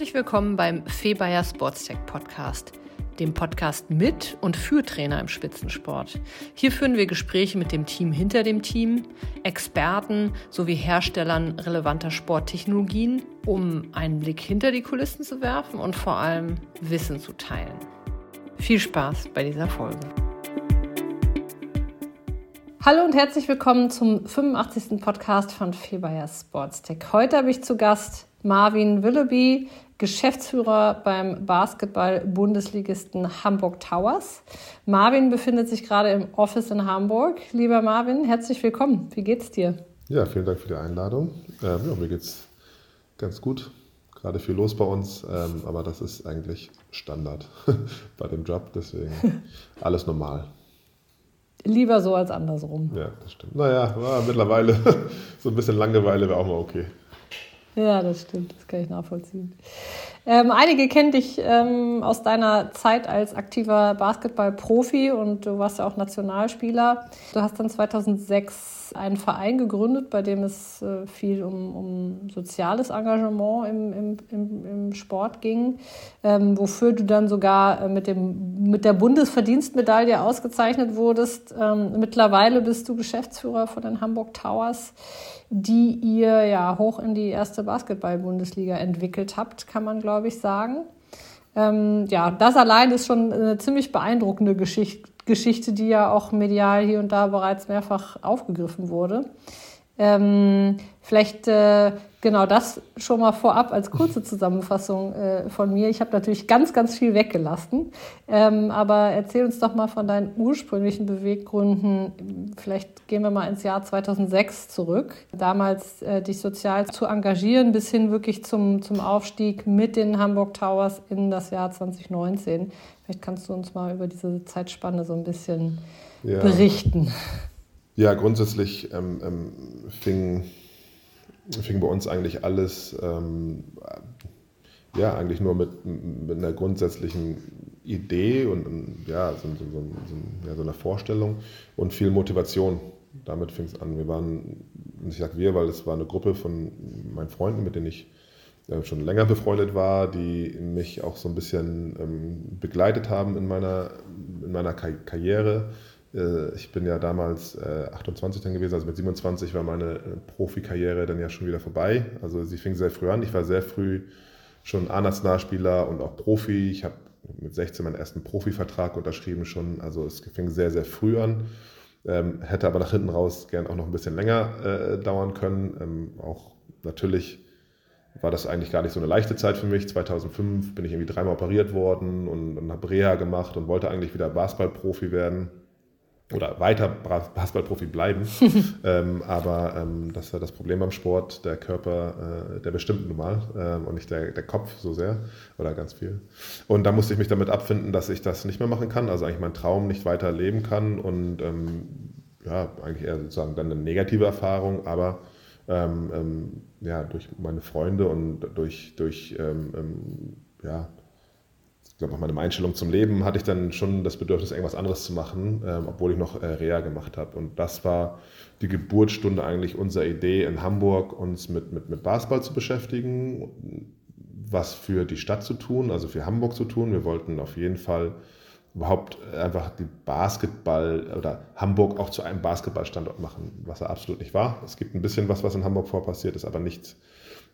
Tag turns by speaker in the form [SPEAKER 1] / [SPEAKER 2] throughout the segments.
[SPEAKER 1] Herzlich willkommen beim Febayer Sportstech Podcast, dem Podcast mit und für Trainer im Spitzensport. Hier führen wir Gespräche mit dem Team hinter dem Team, Experten sowie Herstellern relevanter Sporttechnologien, um einen Blick hinter die Kulissen zu werfen und vor allem Wissen zu teilen. Viel Spaß bei dieser Folge. Hallo und herzlich willkommen zum 85. Podcast von Febayer Sportstech. Heute habe ich zu Gast Marvin Willoughby, Geschäftsführer beim Basketball-Bundesligisten Hamburg Towers. Marvin befindet sich gerade im Office in Hamburg. Lieber Marvin, herzlich willkommen. Wie geht's dir?
[SPEAKER 2] Ja, vielen Dank für die Einladung. Ähm, ja, mir geht's ganz gut. Gerade viel los bei uns, ähm, aber das ist eigentlich Standard bei dem Job, deswegen alles normal.
[SPEAKER 1] Lieber so als andersrum.
[SPEAKER 2] Ja, das stimmt. Naja, mittlerweile so ein bisschen Langeweile wäre auch mal okay.
[SPEAKER 1] Ja, das stimmt, das kann ich nachvollziehen. Ähm, einige kennen dich ähm, aus deiner Zeit als aktiver Basketballprofi und du warst ja auch Nationalspieler. Du hast dann 2006 einen Verein gegründet, bei dem es äh, viel um, um soziales Engagement im, im, im, im Sport ging, ähm, wofür du dann sogar äh, mit, dem, mit der Bundesverdienstmedaille ausgezeichnet wurdest. Ähm, mittlerweile bist du Geschäftsführer von den Hamburg Towers die ihr ja hoch in die erste Basketball-Bundesliga entwickelt habt, kann man, glaube ich, sagen. Ähm, ja, das allein ist schon eine ziemlich beeindruckende Geschichte, Geschichte, die ja auch medial hier und da bereits mehrfach aufgegriffen wurde. Ähm, vielleicht äh, genau das schon mal vorab als kurze Zusammenfassung äh, von mir. Ich habe natürlich ganz, ganz viel weggelassen. Ähm, aber erzähl uns doch mal von deinen ursprünglichen Beweggründen. Vielleicht gehen wir mal ins Jahr 2006 zurück. Damals äh, dich sozial zu engagieren bis hin wirklich zum, zum Aufstieg mit den Hamburg Towers in das Jahr 2019. Vielleicht kannst du uns mal über diese Zeitspanne so ein bisschen ja. berichten.
[SPEAKER 2] Ja, grundsätzlich ähm, ähm, fing, fing bei uns eigentlich alles ähm, ja, eigentlich nur mit, mit einer grundsätzlichen Idee und ja, so, so, so, ja, so einer Vorstellung und viel Motivation. Damit fing es an. Wir waren, ich sage wir, weil es war eine Gruppe von meinen Freunden, mit denen ich schon länger befreundet war, die mich auch so ein bisschen ähm, begleitet haben in meiner, in meiner Karriere äh, ich bin ja damals 28 äh, dann gewesen, also mit 27 war meine äh, Profikarriere dann ja schon wieder vorbei. Also sie fing sehr früh an. Ich war sehr früh schon A-Nationalspieler und auch Profi. Ich habe mit 16 meinen ersten Profivertrag unterschrieben schon. Also es fing sehr, sehr früh an. Ähm, hätte aber nach hinten raus gern auch noch ein bisschen länger äh, dauern können. Ähm, auch natürlich war das eigentlich gar nicht so eine leichte Zeit für mich. 2005 bin ich irgendwie dreimal operiert worden und, und habe Reha gemacht und wollte eigentlich wieder Basketballprofi werden oder weiter Basketballprofi bleiben. ähm, aber ähm, das war das Problem beim Sport, der Körper, äh, der bestimmt nun mal ähm, und nicht der, der Kopf so sehr oder ganz viel. Und da musste ich mich damit abfinden, dass ich das nicht mehr machen kann, also eigentlich meinen Traum nicht weiter leben kann und ähm, ja, eigentlich eher sozusagen dann eine negative Erfahrung, aber ähm, ähm, ja, durch meine Freunde und durch, durch ja, glaube auch meine Einstellung zum Leben hatte ich dann schon das Bedürfnis, irgendwas anderes zu machen, ähm, obwohl ich noch äh, Reha gemacht habe. Und das war die Geburtsstunde eigentlich unserer Idee in Hamburg, uns mit, mit, mit Basketball zu beschäftigen, was für die Stadt zu tun, also für Hamburg zu tun. Wir wollten auf jeden Fall überhaupt einfach die Basketball oder Hamburg auch zu einem Basketballstandort machen, was er absolut nicht war. Es gibt ein bisschen was, was in Hamburg vorpassiert ist, aber nichts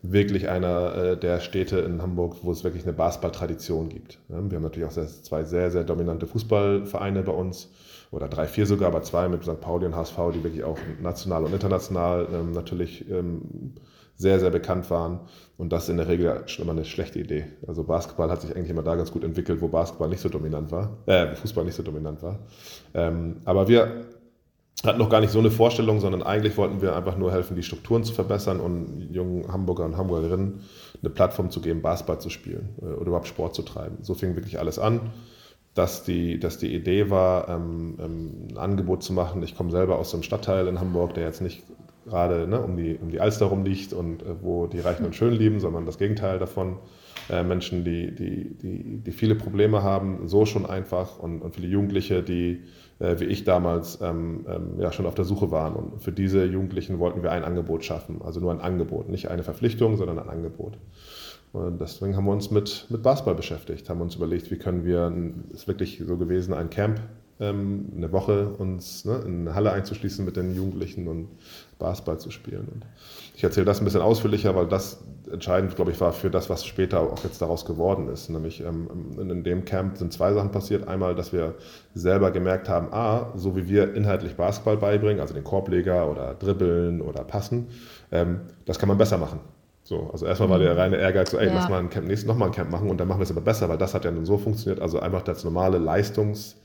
[SPEAKER 2] wirklich einer äh, der Städte in Hamburg, wo es wirklich eine Basketball-Tradition gibt. Wir haben natürlich auch zwei sehr, sehr dominante Fußballvereine bei uns oder drei, vier sogar, aber zwei mit St. Pauli und HSV, die wirklich auch national und international ähm, natürlich ähm, sehr, sehr bekannt waren. Und das ist in der Regel schon immer eine schlechte Idee. Also Basketball hat sich eigentlich immer da ganz gut entwickelt, wo Basketball nicht so dominant war, äh, Fußball nicht so dominant war. Ähm, aber wir hatten noch gar nicht so eine Vorstellung, sondern eigentlich wollten wir einfach nur helfen, die Strukturen zu verbessern und jungen Hamburger und Hamburgerinnen eine Plattform zu geben, Basketball zu spielen äh, oder überhaupt Sport zu treiben. So fing wirklich alles an, dass die, dass die Idee war, ähm, ähm, ein Angebot zu machen. Ich komme selber aus einem Stadtteil in Hamburg, der jetzt nicht gerade ne, um, die, um die Alster rumliegt und äh, wo die Reichen und Schön lieben, sondern das Gegenteil davon. Äh, Menschen, die, die, die, die viele Probleme haben, so schon einfach und, und viele Jugendliche, die äh, wie ich damals ähm, ähm, ja schon auf der Suche waren. Und für diese Jugendlichen wollten wir ein Angebot schaffen, also nur ein Angebot, nicht eine Verpflichtung, sondern ein Angebot. Und deswegen haben wir uns mit, mit Basketball beschäftigt, haben uns überlegt, wie können wir, es ist wirklich so gewesen, ein Camp, ähm, eine Woche uns ne, in eine Halle einzuschließen mit den Jugendlichen und Basketball zu spielen. Und ich erzähle das ein bisschen ausführlicher, weil das entscheidend, glaube ich, war für das, was später auch jetzt daraus geworden ist. Nämlich ähm, in dem Camp sind zwei Sachen passiert. Einmal, dass wir selber gemerkt haben, a, so wie wir inhaltlich Basketball beibringen, also den Korbleger oder Dribbeln oder Passen, ähm, das kann man besser machen. So, also erstmal war der mhm. reine Ehrgeiz, so, ey, ja. lass mal ein Camp, nächstes nochmal ein Camp machen und dann machen wir es aber besser, weil das hat ja nun so funktioniert. Also einfach das normale Leistungs-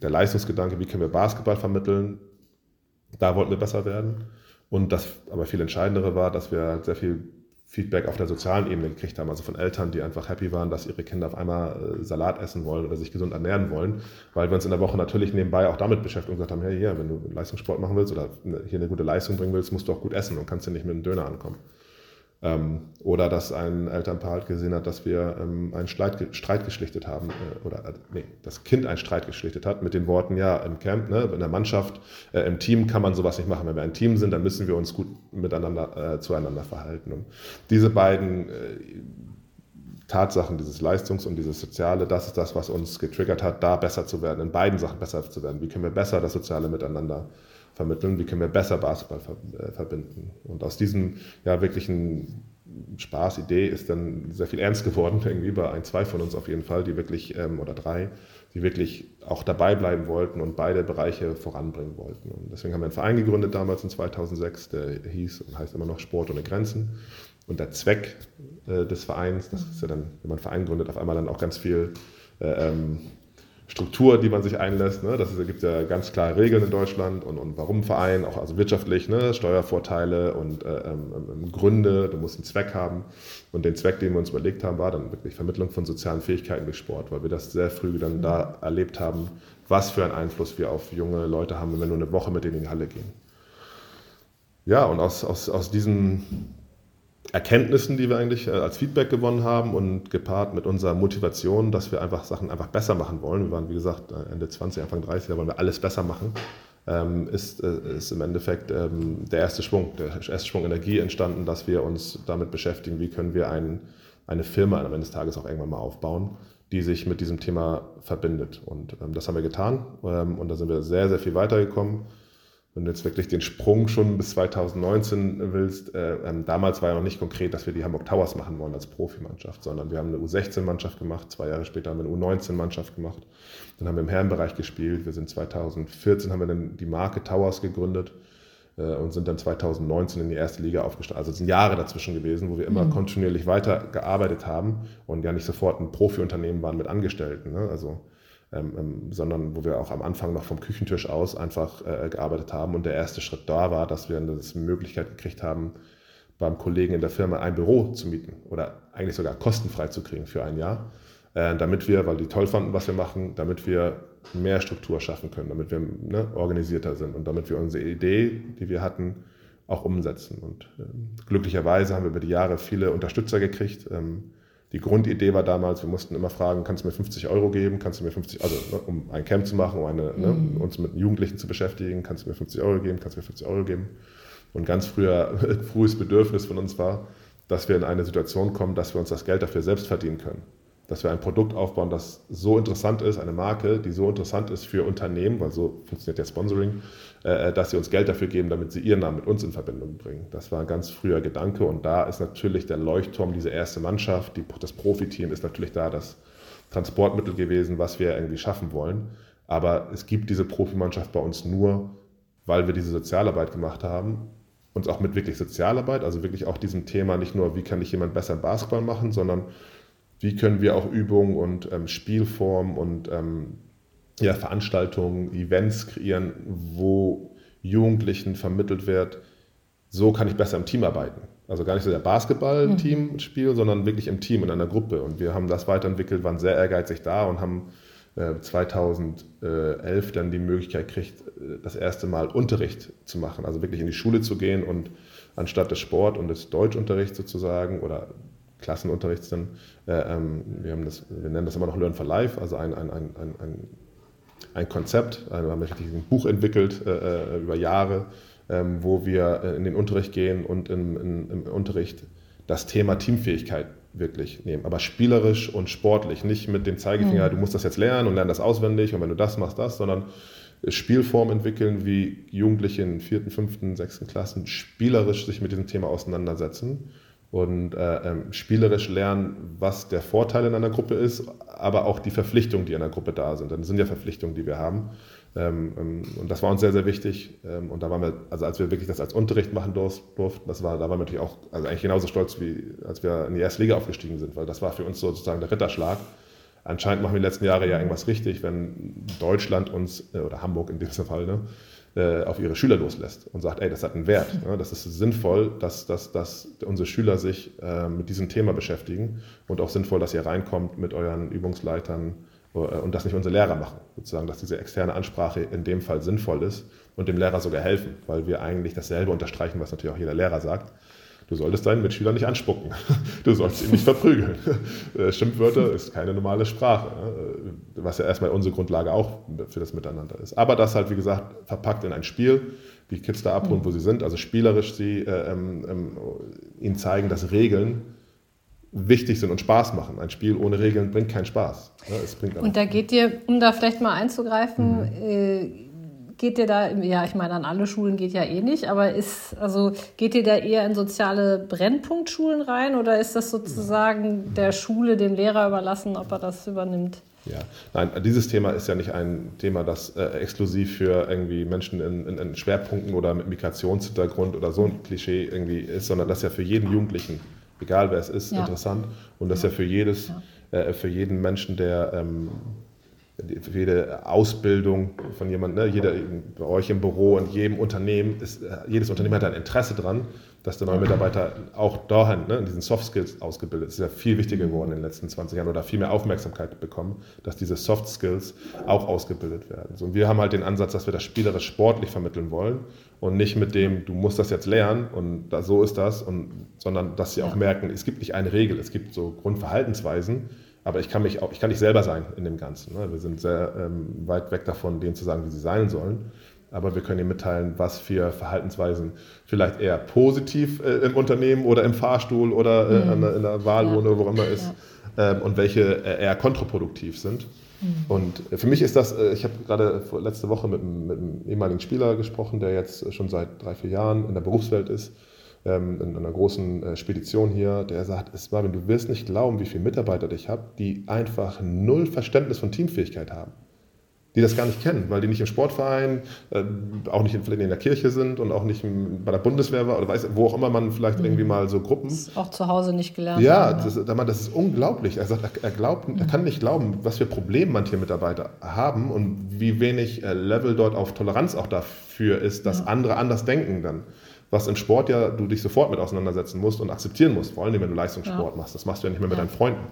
[SPEAKER 2] der Leistungsgedanke, wie können wir Basketball vermitteln, da wollten wir besser werden. Und das aber viel entscheidendere war, dass wir sehr viel Feedback auf der sozialen Ebene gekriegt haben, also von Eltern, die einfach happy waren, dass ihre Kinder auf einmal äh, Salat essen wollen oder sich gesund ernähren wollen, weil wir uns in der Woche natürlich nebenbei auch damit beschäftigt und gesagt haben, hey, hier, wenn du Leistungssport machen willst oder hier eine gute Leistung bringen willst, musst du auch gut essen und kannst ja nicht mit einem Döner ankommen. Ähm, oder dass ein Elternpaar halt gesehen hat, dass wir ähm, einen Streit, Streit geschlichtet haben, äh, oder äh, nee, das Kind einen Streit geschlichtet hat mit den Worten, ja, im Camp, ne, in der Mannschaft, äh, im Team kann man sowas nicht machen. Wenn wir ein Team sind, dann müssen wir uns gut miteinander, äh, zueinander verhalten. Und diese beiden äh, Tatsachen, dieses Leistungs- und dieses Soziale, das ist das, was uns getriggert hat, da besser zu werden, in beiden Sachen besser zu werden. Wie können wir besser das Soziale miteinander äh, vermitteln, wie können wir besser Basketball äh, verbinden. Und aus diesem ja wirklichen Spaßidee ist dann sehr viel ernst geworden, irgendwie bei ein, zwei von uns auf jeden Fall, die wirklich, ähm, oder drei, die wirklich auch dabei bleiben wollten und beide Bereiche voranbringen wollten. Und deswegen haben wir einen Verein gegründet damals in 2006, der hieß und heißt immer noch Sport ohne Grenzen. Und der Zweck äh, des Vereins, das ist ja dann, wenn man einen Verein gründet, auf einmal dann auch ganz viel äh, ähm, Struktur, die man sich einlässt. Ne? Das gibt ja ganz klare Regeln in Deutschland und, und warum Verein, auch also wirtschaftlich, ne? Steuervorteile und äh, ähm, ähm, Gründe, du musst einen Zweck haben. Und den Zweck, den wir uns überlegt haben, war dann wirklich Vermittlung von sozialen Fähigkeiten durch Sport, weil wir das sehr früh dann da erlebt haben, was für einen Einfluss wir auf junge Leute haben, wenn wir nur eine Woche mit denen in die Halle gehen. Ja, und aus, aus, aus diesem Erkenntnissen, die wir eigentlich äh, als Feedback gewonnen haben und gepaart mit unserer Motivation, dass wir einfach Sachen einfach besser machen wollen. Wir waren, wie gesagt, äh, Ende 20, Anfang 30, da wollen wir alles besser machen. Ähm, ist, äh, ist im Endeffekt ähm, der erste Schwung, der erste Schwung Energie entstanden, dass wir uns damit beschäftigen, wie können wir ein, eine Firma am Ende des Tages auch irgendwann mal aufbauen, die sich mit diesem Thema verbindet. Und ähm, das haben wir getan und da sind wir sehr, sehr viel weitergekommen wenn du jetzt wirklich den Sprung schon bis 2019 willst, äh, ähm, damals war ja noch nicht konkret, dass wir die Hamburg Towers machen wollen als Profimannschaft, sondern wir haben eine U16-Mannschaft gemacht, zwei Jahre später haben wir eine U19-Mannschaft gemacht, dann haben wir im Herrenbereich gespielt, wir sind 2014 haben wir dann die Marke Towers gegründet äh, und sind dann 2019 in die erste Liga aufgestiegen. Also es sind Jahre dazwischen gewesen, wo wir immer mhm. kontinuierlich weitergearbeitet haben und ja nicht sofort ein Profiunternehmen waren mit Angestellten. Ne? Also ähm, ähm, sondern wo wir auch am Anfang noch vom Küchentisch aus einfach äh, gearbeitet haben. Und der erste Schritt da war, dass wir eine Möglichkeit gekriegt haben, beim Kollegen in der Firma ein Büro zu mieten oder eigentlich sogar kostenfrei zu kriegen für ein Jahr, äh, damit wir, weil die toll fanden, was wir machen, damit wir mehr Struktur schaffen können, damit wir ne, organisierter sind und damit wir unsere Idee, die wir hatten, auch umsetzen. Und äh, glücklicherweise haben wir über die Jahre viele Unterstützer gekriegt. Ähm, die Grundidee war damals, wir mussten immer fragen, kannst du mir 50 Euro geben, kannst du mir 50, also ne, um ein Camp zu machen, um eine, ne, mhm. uns mit Jugendlichen zu beschäftigen, kannst du mir 50 Euro geben, kannst du mir 50 Euro geben. Und ganz früher, frühes Bedürfnis von uns war, dass wir in eine Situation kommen, dass wir uns das Geld dafür selbst verdienen können dass wir ein Produkt aufbauen, das so interessant ist, eine Marke, die so interessant ist für Unternehmen, weil so funktioniert ja Sponsoring, äh, dass sie uns Geld dafür geben, damit sie ihren Namen mit uns in Verbindung bringen. Das war ein ganz früher Gedanke und da ist natürlich der Leuchtturm, diese erste Mannschaft, die, das Profiteam ist natürlich da das Transportmittel gewesen, was wir irgendwie schaffen wollen. Aber es gibt diese Profimannschaft bei uns nur, weil wir diese Sozialarbeit gemacht haben uns auch mit wirklich Sozialarbeit, also wirklich auch diesem Thema nicht nur, wie kann ich jemand besser Basketball machen, sondern wie können wir auch Übungen und ähm, Spielformen und ähm, ja, Veranstaltungen, Events kreieren, wo Jugendlichen vermittelt wird, so kann ich besser im Team arbeiten. Also gar nicht so der Basketball-Team-Spiel, mhm. sondern wirklich im Team, in einer Gruppe. Und wir haben das weiterentwickelt, waren sehr ehrgeizig da und haben äh, 2011 dann die Möglichkeit gekriegt, äh, das erste Mal Unterricht zu machen. Also wirklich in die Schule zu gehen und anstatt des Sport- und des Deutschunterrichts sozusagen oder Klassenunterrichts dann. Äh, ähm, wir, haben das, wir nennen das immer noch Learn for Life, also ein, ein, ein, ein, ein Konzept. Also wir haben ein Buch entwickelt äh, äh, über Jahre, ähm, wo wir in den Unterricht gehen und im, in, im Unterricht das Thema Teamfähigkeit wirklich nehmen. Aber spielerisch und sportlich, nicht mit dem Zeigefinger, mhm. du musst das jetzt lernen und lern das auswendig und wenn du das machst, das, sondern Spielform entwickeln, wie Jugendliche in vierten, fünften, sechsten Klassen spielerisch sich mit diesem Thema auseinandersetzen und äh, ähm, spielerisch lernen, was der Vorteil in einer Gruppe ist, aber auch die Verpflichtungen, die in einer Gruppe da sind. Das sind ja Verpflichtungen, die wir haben. Ähm, ähm, und das war uns sehr, sehr wichtig. Ähm, und da waren wir, also als wir wirklich das als Unterricht machen durften, das war, da waren wir natürlich auch, also eigentlich genauso stolz, wie als wir in die erste Liga aufgestiegen sind, weil das war für uns sozusagen der Ritterschlag. Anscheinend machen wir in den letzten Jahren ja irgendwas richtig, wenn Deutschland uns, äh, oder Hamburg in diesem Fall, ne, auf ihre Schüler loslässt und sagt, ey, das hat einen Wert. Ne? Das ist sinnvoll, dass, dass, dass unsere Schüler sich äh, mit diesem Thema beschäftigen und auch sinnvoll, dass ihr reinkommt mit euren Übungsleitern äh, und das nicht unsere Lehrer machen. Sozusagen, dass diese externe Ansprache in dem Fall sinnvoll ist und dem Lehrer sogar helfen, weil wir eigentlich dasselbe unterstreichen, was natürlich auch jeder Lehrer sagt. Du solltest deinen Mitschüler nicht anspucken. Du sollst ihn nicht verprügeln. Äh, Schimpfwörter ist keine normale Sprache, ne? was ja erstmal unsere Grundlage auch für das Miteinander ist. Aber das halt, wie gesagt, verpackt in ein Spiel, die Kids da abholen, wo sie sind, also spielerisch sie äh, ähm, ähm, ihnen zeigen, dass Regeln wichtig sind und Spaß machen. Ein Spiel ohne Regeln bringt keinen Spaß.
[SPEAKER 1] Ja, es bringt und da geht dir, um da vielleicht mal einzugreifen, mhm. äh, geht ihr da, ja, ich meine, an alle Schulen geht ja eh nicht, aber ist, also geht ihr da eher in soziale Brennpunktschulen rein oder ist das sozusagen der Schule, dem Lehrer überlassen, ob er das übernimmt?
[SPEAKER 2] Ja, nein, dieses Thema ist ja nicht ein Thema, das äh, exklusiv für irgendwie Menschen in, in, in, Schwerpunkten oder mit Migrationshintergrund oder so ein Klischee irgendwie ist, sondern das ist ja für jeden Jugendlichen, egal wer es ist, ja. interessant und das ist ja für jedes, ja. äh, für jeden Menschen, der ähm, jede Ausbildung von jemandem, ne, jeder bei euch im Büro und jedem Unternehmen ist, äh, jedes Unternehmen hat ein Interesse dran, dass der neue Mitarbeiter auch dahin, ne, in diesen Soft Skills ausgebildet ist. Das ist ja viel wichtiger geworden in den letzten 20 Jahren oder viel mehr Aufmerksamkeit bekommen, dass diese Soft Skills auch ausgebildet werden. So, und wir haben halt den Ansatz, dass wir das spielerisch sportlich vermitteln wollen und nicht mit dem, du musst das jetzt lernen und da, so ist das, und, sondern dass sie auch merken, es gibt nicht eine Regel, es gibt so Grundverhaltensweisen, aber ich kann mich auch, ich kann nicht selber sein in dem Ganzen. Ne? Wir sind sehr ähm, weit weg davon, denen zu sagen, wie sie sein sollen. Aber wir können ihnen mitteilen, was für Verhaltensweisen vielleicht eher positiv äh, im Unternehmen oder im Fahrstuhl oder äh, mhm. in der Wahlwohne, ja. wo immer ist, ja. ähm, und welche äh, eher kontraproduktiv sind. Mhm. Und für mich ist das, äh, ich habe gerade letzte Woche mit, mit einem ehemaligen Spieler gesprochen, der jetzt schon seit drei, vier Jahren in der Berufswelt ist ähm, in einer großen äh, Spedition hier, der sagt, es Marvin, du wirst nicht glauben, wie viele Mitarbeiter ich habe, die einfach null Verständnis von Teamfähigkeit haben. Die das gar nicht kennen, weil die nicht im Sportverein, äh, auch nicht in, in, der Kirche sind und auch nicht bei der Bundeswehr war oder weiß, wo auch immer man vielleicht mhm. irgendwie mal so Gruppen. Das
[SPEAKER 1] auch zu Hause nicht gelernt
[SPEAKER 2] Ja, haben, das, das, ist unglaublich. Er sagt, er, glaubt, mhm. er kann nicht glauben, was für Probleme manche Mitarbeiter haben und wie wenig äh, Level dort auf Toleranz auch dafür ist, dass ja. andere anders denken dann was im Sport ja du dich sofort mit auseinandersetzen musst und akzeptieren musst, vor allem wenn du Leistungssport ja. machst. Das machst du ja nicht mehr mit ja. deinen Freunden.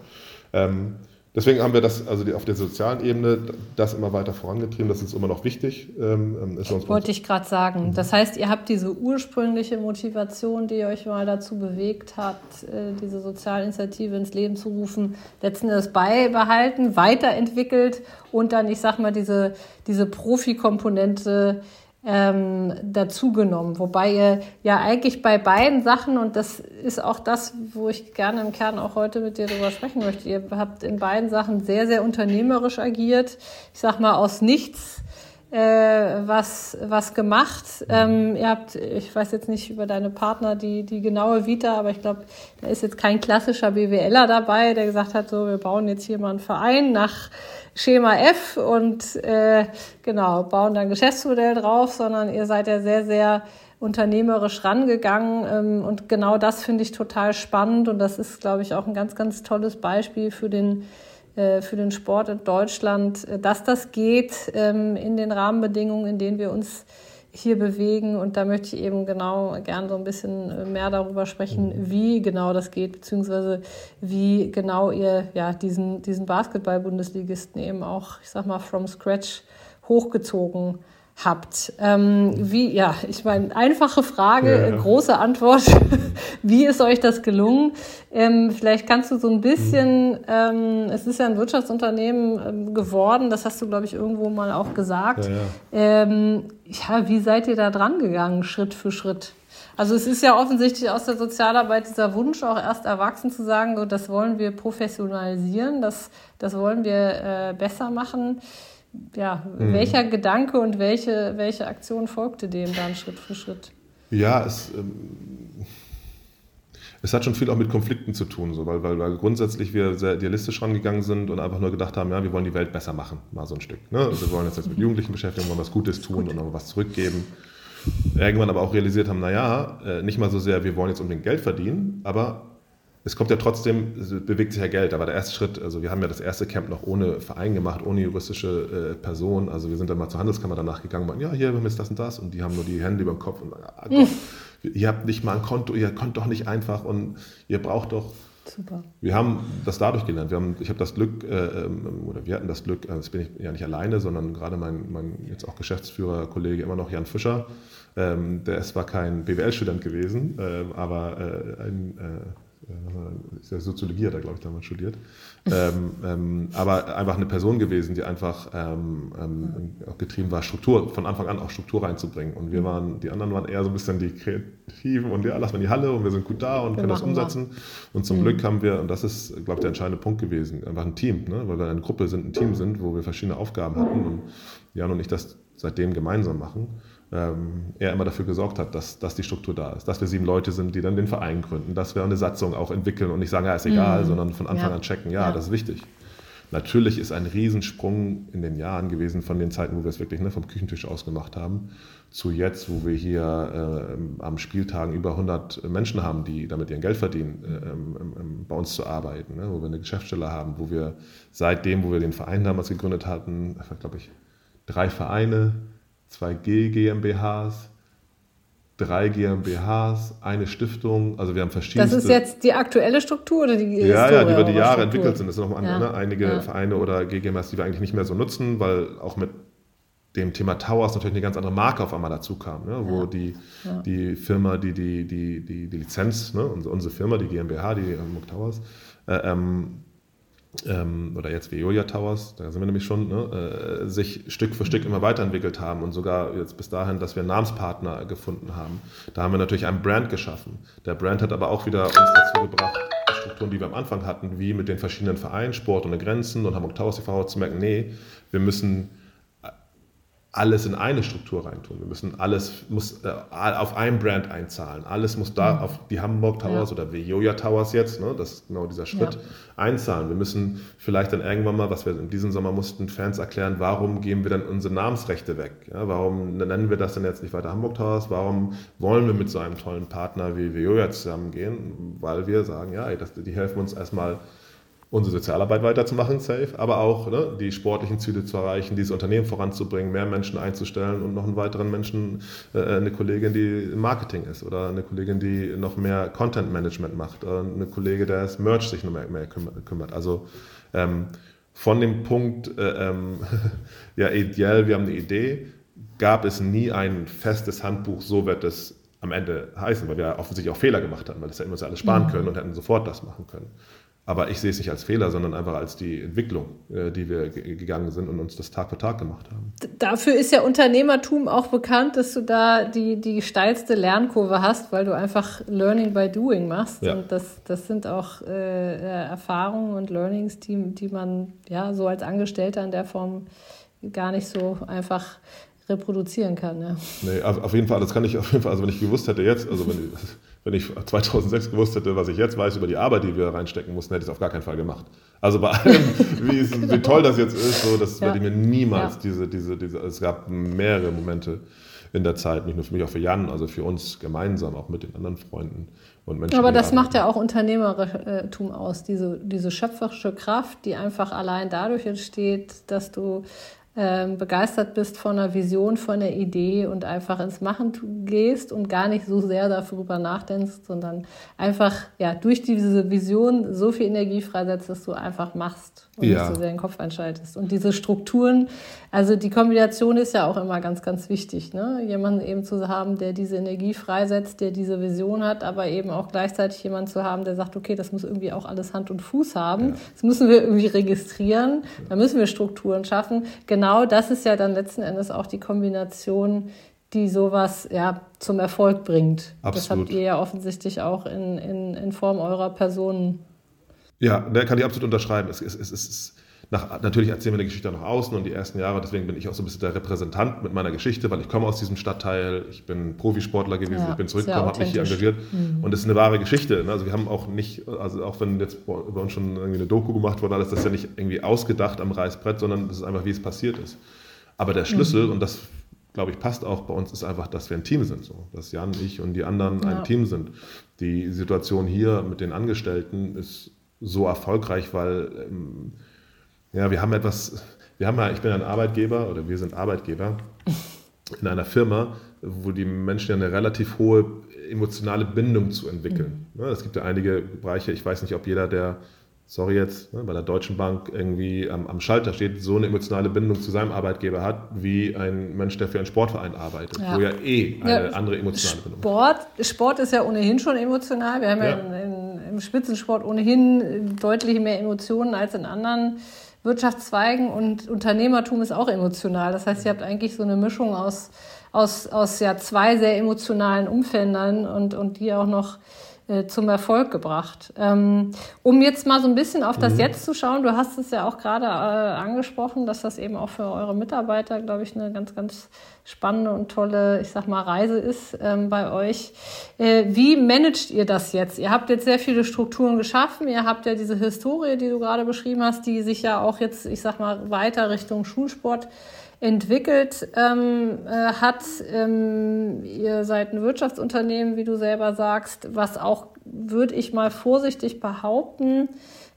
[SPEAKER 2] Ähm, deswegen haben wir das, also die, auf der sozialen Ebene, das immer weiter vorangetrieben. Das ist immer noch wichtig.
[SPEAKER 1] Ähm, uns Wollte ich gerade sagen. Mhm. Das heißt, ihr habt diese ursprüngliche Motivation, die euch mal dazu bewegt hat, äh, diese Sozialinitiative ins Leben zu rufen, letzten Endes beibehalten, weiterentwickelt und dann, ich sag mal, diese, diese Profi-Komponente ähm, dazugenommen. Wobei ihr ja eigentlich bei beiden Sachen, und das ist auch das, wo ich gerne im Kern auch heute mit dir darüber sprechen möchte, ihr habt in beiden Sachen sehr, sehr unternehmerisch agiert. Ich sag mal, aus nichts äh, was, was gemacht. Ähm, ihr habt, ich weiß jetzt nicht über deine Partner die, die genaue Vita, aber ich glaube, da ist jetzt kein klassischer BWLer dabei, der gesagt hat, so, wir bauen jetzt hier mal einen Verein nach Schema F und äh, genau, bauen dann Geschäftsmodell drauf, sondern ihr seid ja sehr, sehr unternehmerisch rangegangen. Ähm, und genau das finde ich total spannend. Und das ist, glaube ich, auch ein ganz, ganz tolles Beispiel für den, äh, für den Sport in Deutschland, äh, dass das geht ähm, in den Rahmenbedingungen, in denen wir uns hier bewegen. Und da möchte ich eben genau gern so ein bisschen äh, mehr darüber sprechen, mhm. wie genau das geht, beziehungsweise wie genau ihr ja diesen, diesen Basketball-Bundesligisten eben auch, ich sag mal, from scratch hochgezogen habt. Ähm, wie, ja, ich meine, einfache Frage, ja, ja. große Antwort. wie ist euch das gelungen? Ähm, vielleicht kannst du so ein bisschen, mhm. ähm, es ist ja ein Wirtschaftsunternehmen ähm, geworden, das hast du, glaube ich, irgendwo mal auch gesagt. Ja, ähm, ja, wie seid ihr da dran gegangen, Schritt für Schritt? Also es ist ja offensichtlich aus der Sozialarbeit dieser Wunsch, auch erst erwachsen zu sagen, so, das wollen wir professionalisieren, das, das wollen wir äh, besser machen. Ja, mhm. welcher Gedanke und welche, welche Aktion folgte dem dann Schritt für Schritt?
[SPEAKER 2] Ja, es, ähm, es hat schon viel auch mit Konflikten zu tun, so, weil, weil, weil grundsätzlich wir sehr idealistisch rangegangen sind und einfach nur gedacht haben, ja, wir wollen die Welt besser machen, mal so ein Stück. Ne? Also wir wollen uns jetzt mit Jugendlichen beschäftigen, wollen was Gutes tun Gut. und noch was zurückgeben. Irgendwann aber auch realisiert haben, naja, äh, nicht mal so sehr, wir wollen jetzt unbedingt Geld verdienen, aber es kommt ja trotzdem, es bewegt sich ja Geld. Aber der erste Schritt, also wir haben ja das erste Camp noch ohne Verein gemacht, ohne juristische äh, Person. Also wir sind dann mal zur Handelskammer danach gegangen und ja, hier, wir haben jetzt das und das. Und die haben nur die Hände über dem Kopf und ah, Gott, ihr habt nicht mal ein Konto, ihr könnt doch nicht einfach und ihr braucht doch. Super. Wir haben das dadurch gelernt. Wir haben, ich habe das Glück, äh, ähm, oder wir hatten das Glück, äh, jetzt bin ich ja nicht alleine, sondern gerade mein, mein jetzt auch Geschäftsführer, Kollege immer noch Jan Fischer, ähm, der ist zwar kein BWL-Student gewesen, äh, aber äh, ein äh, ja Soziologie hat er, glaube ich, damals studiert. ähm, ähm, aber einfach eine Person gewesen, die einfach ähm, ähm, auch getrieben war, Struktur, von Anfang an auch Struktur reinzubringen. Und wir waren, die anderen waren eher so ein bisschen die Kreativen und ja, lass mal in die Halle und wir sind gut da und wir können das umsetzen. Mal. Und zum mhm. Glück haben wir, und das ist, glaube ich, der entscheidende Punkt gewesen, einfach ein Team, ne? weil wir eine Gruppe sind, ein Team sind, wo wir verschiedene Aufgaben hatten und Jan und ich das seitdem gemeinsam machen ähm, er immer dafür gesorgt hat, dass, dass die Struktur da ist, dass wir sieben Leute sind, die dann den Verein gründen, dass wir eine Satzung auch entwickeln und nicht sagen, ja, ist egal, mhm. sondern von Anfang ja. an checken, ja, ja, das ist wichtig. Natürlich ist ein Riesensprung in den Jahren gewesen von den Zeiten, wo wir es wirklich ne, vom Küchentisch aus gemacht haben, zu jetzt, wo wir hier äh, am Spieltagen über 100 Menschen haben, die damit ihren Geld verdienen, äh, ähm, bei uns zu arbeiten, ne, wo wir eine Geschäftsstelle haben, wo wir seitdem, wo wir den Verein damals gegründet hatten, glaube ich, drei Vereine, zwei G GmbHs, drei GmbHs, eine Stiftung. Also wir haben verschiedene.
[SPEAKER 1] Das ist jetzt die aktuelle Struktur oder die
[SPEAKER 2] Ja, Historie ja, die über die Jahre Struktur? entwickelt sind. Das sind noch ja. ne? einige ja. Vereine oder GmbHs, die wir eigentlich nicht mehr so nutzen, weil auch mit dem Thema Towers natürlich eine ganz andere Marke auf einmal dazu kam, ne? wo ja. Die, die Firma, die die, die, die, die Lizenz, ne? unsere, unsere Firma, die GmbH, die Hamburg Towers, äh, ähm, ähm, oder jetzt Veolia Towers, da sind wir nämlich schon, ne, äh, sich Stück für Stück immer weiterentwickelt haben und sogar jetzt bis dahin, dass wir Namenspartner gefunden haben. Da haben wir natürlich einen Brand geschaffen. Der Brand hat aber auch wieder uns dazu gebracht, Strukturen, die wir am Anfang hatten, wie mit den verschiedenen Vereinen, Sport ohne Grenzen und Hamburg Towers TV zu merken, nee, wir müssen alles in eine Struktur reintun. Wir müssen alles muss äh, auf ein Brand einzahlen. Alles muss da mhm. auf die Hamburg Towers ja. oder Veolia Towers jetzt, ne, das ist genau dieser Schritt, ja. einzahlen. Wir müssen vielleicht dann irgendwann mal, was wir in diesem Sommer mussten, Fans erklären, warum geben wir dann unsere Namensrechte weg? Ja, warum nennen wir das denn jetzt nicht weiter Hamburg Towers? Warum wollen wir mit so einem tollen Partner wie Veolia zusammengehen? Weil wir sagen, ja, das, die helfen uns erstmal unsere Sozialarbeit weiterzumachen, safe, aber auch ne, die sportlichen Ziele zu erreichen, dieses Unternehmen voranzubringen, mehr Menschen einzustellen und noch einen weiteren Menschen, äh, eine Kollegin, die Marketing ist oder eine Kollegin, die noch mehr Content Management macht, oder eine Kollegin, der das Merch sich noch mehr, mehr kümmert. Also ähm, von dem Punkt, äh, ähm, ja, ideell, wir haben eine Idee, gab es nie ein festes Handbuch, so wird es am Ende heißen, weil wir offensichtlich auch Fehler gemacht haben, weil das hätten wir uns alles sparen mhm. können und hätten sofort das machen können. Aber ich sehe es nicht als Fehler, sondern einfach als die Entwicklung, äh, die wir gegangen sind und uns das Tag für Tag gemacht haben.
[SPEAKER 1] Dafür ist ja Unternehmertum auch bekannt, dass du da die, die steilste Lernkurve hast, weil du einfach Learning by Doing machst. Ja. Und das, das sind auch äh, äh, Erfahrungen und Learnings, die, die man ja so als Angestellter in der Form gar nicht so einfach reproduzieren kann. Ja.
[SPEAKER 2] Nee, auf jeden Fall, das kann ich auf jeden Fall, also wenn ich gewusst hätte jetzt, also wenn ich, wenn ich 2006 gewusst hätte, was ich jetzt weiß über die Arbeit, die wir reinstecken mussten, hätte ich es auf gar keinen Fall gemacht. Also bei allem, wie, es, wie toll das jetzt ist, so, das ja. werde ich mir niemals ja. diese, diese, diese, es gab mehrere Momente in der Zeit, nicht nur für mich, auch für Jan, also für uns gemeinsam, auch mit den anderen Freunden und Menschen.
[SPEAKER 1] Aber das macht ja auch Unternehmertum aus, diese, diese schöpferische Kraft, die einfach allein dadurch entsteht, dass du begeistert bist von einer Vision, von einer Idee und einfach ins Machen gehst und gar nicht so sehr darüber nachdenkst, sondern einfach ja durch diese Vision so viel Energie freisetzt, dass du einfach machst und ja. nicht so sehr den Kopf einschaltest. Und diese Strukturen, also die Kombination ist ja auch immer ganz, ganz wichtig. Ne? Jemanden eben zu haben, der diese Energie freisetzt, der diese Vision hat, aber eben auch gleichzeitig jemanden zu haben, der sagt, okay, das muss irgendwie auch alles Hand und Fuß haben. Ja. Das müssen wir irgendwie registrieren. Da müssen wir Strukturen schaffen. Genau das ist ja dann letzten Endes auch die Kombination, die sowas ja zum Erfolg bringt.
[SPEAKER 2] Absolut.
[SPEAKER 1] Das habt ihr ja offensichtlich auch in, in, in Form eurer Personen.
[SPEAKER 2] Ja, da kann ich absolut unterschreiben. Es, es, es, es nach, natürlich erzählen wir eine Geschichte nach außen und die ersten Jahre, deswegen bin ich auch so ein bisschen der Repräsentant mit meiner Geschichte, weil ich komme aus diesem Stadtteil, ich bin Profisportler gewesen, ja, ich bin zurückgekommen, habe mich hier engagiert mhm. und es ist eine wahre Geschichte. Ne? Also wir haben auch nicht, also auch wenn jetzt bei uns schon irgendwie eine Doku gemacht wurde, alles das ist ja nicht irgendwie ausgedacht am Reißbrett, sondern das ist einfach, wie es passiert ist. Aber der Schlüssel, mhm. und das glaube ich, passt auch bei uns, ist einfach, dass wir ein Team sind. So. Dass Jan, ich und die anderen ja. ein Team sind. Die Situation hier mit den Angestellten ist so erfolgreich, weil ähm, ja, wir haben etwas, wir haben ja, ich bin ein Arbeitgeber oder wir sind Arbeitgeber in einer Firma, wo die Menschen ja eine relativ hohe emotionale Bindung zu entwickeln. Mhm. Es gibt ja einige Bereiche, ich weiß nicht, ob jeder, der sorry jetzt, ne, bei der Deutschen Bank irgendwie am, am, Schalter steht, so eine emotionale Bindung zu seinem Arbeitgeber hat, wie ein Mensch, der für einen Sportverein arbeitet, ja. wo ja eh eine ja, andere emotionale Bindung
[SPEAKER 1] Sport, Sport ist ja ohnehin schon emotional. Wir haben ja, ja in, in, im Spitzensport ohnehin deutlich mehr Emotionen als in anderen Wirtschaftszweigen und Unternehmertum ist auch emotional. Das heißt, ihr habt eigentlich so eine Mischung aus, aus, aus ja zwei sehr emotionalen Umfeldern und, und die auch noch äh, zum Erfolg gebracht. Ähm, um jetzt mal so ein bisschen auf das mhm. Jetzt zu schauen, du hast es ja auch gerade äh, angesprochen, dass das eben auch für eure Mitarbeiter, glaube ich, eine ganz, ganz spannende und tolle, ich sag mal, Reise ist ähm, bei euch. Äh, wie managt ihr das jetzt? Ihr habt jetzt sehr viele Strukturen geschaffen, ihr habt ja diese Historie, die du gerade beschrieben hast, die sich ja auch jetzt, ich sag mal, weiter Richtung Schulsport entwickelt ähm, äh, hat. Ähm, ihr seid ein Wirtschaftsunternehmen, wie du selber sagst, was auch, würde ich mal vorsichtig behaupten,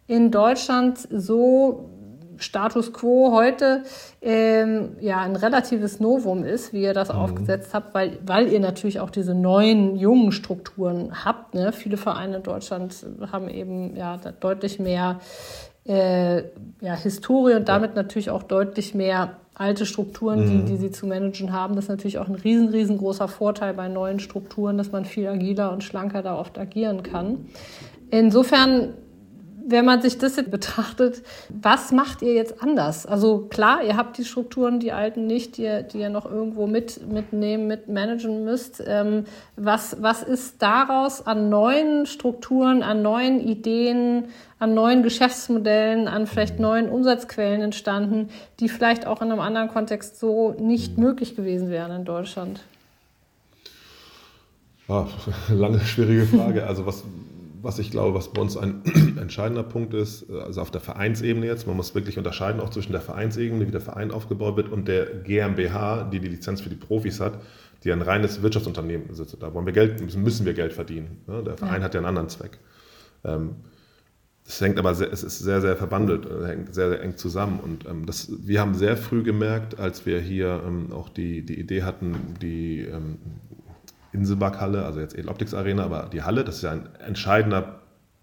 [SPEAKER 1] in Deutschland so Status quo heute ähm, ja ein relatives Novum ist, wie ihr das mhm. aufgesetzt habt, weil, weil ihr natürlich auch diese neuen jungen Strukturen habt. Ne? Viele Vereine in Deutschland haben eben ja deutlich mehr äh, ja, Historie und damit natürlich auch deutlich mehr alte Strukturen, die, mhm. die sie zu managen haben. Das ist natürlich auch ein riesen, riesengroßer Vorteil bei neuen Strukturen, dass man viel agiler und schlanker da oft agieren kann. Insofern wenn man sich das jetzt betrachtet, was macht ihr jetzt anders? Also klar, ihr habt die Strukturen, die alten nicht, die ihr, die ihr noch irgendwo mit, mitnehmen, mit managen müsst. Ähm, was, was ist daraus an neuen Strukturen, an neuen Ideen, an neuen Geschäftsmodellen, an vielleicht neuen Umsatzquellen entstanden, die vielleicht auch in einem anderen Kontext so nicht möglich gewesen wären in Deutschland?
[SPEAKER 2] Ah, lange schwierige Frage. Also was, was ich glaube, was bei uns ein entscheidender Punkt ist, also auf der Vereinsebene jetzt, man muss wirklich unterscheiden auch zwischen der Vereinsebene, wie der Verein aufgebaut wird, und der GmbH, die die Lizenz für die Profis hat, die ein reines Wirtschaftsunternehmen ist. Da wollen wir Geld, müssen wir Geld verdienen. Der Verein ja. hat ja einen anderen Zweck. Ähm, es hängt aber sehr, es ist sehr, sehr verbandelt, äh, hängt sehr, sehr eng zusammen. Und ähm, das, wir haben sehr früh gemerkt, als wir hier ähm, auch die, die Idee hatten, die ähm, Inselberghalle, also jetzt Edeloptics Arena, aber die Halle, das ist ja ein entscheidender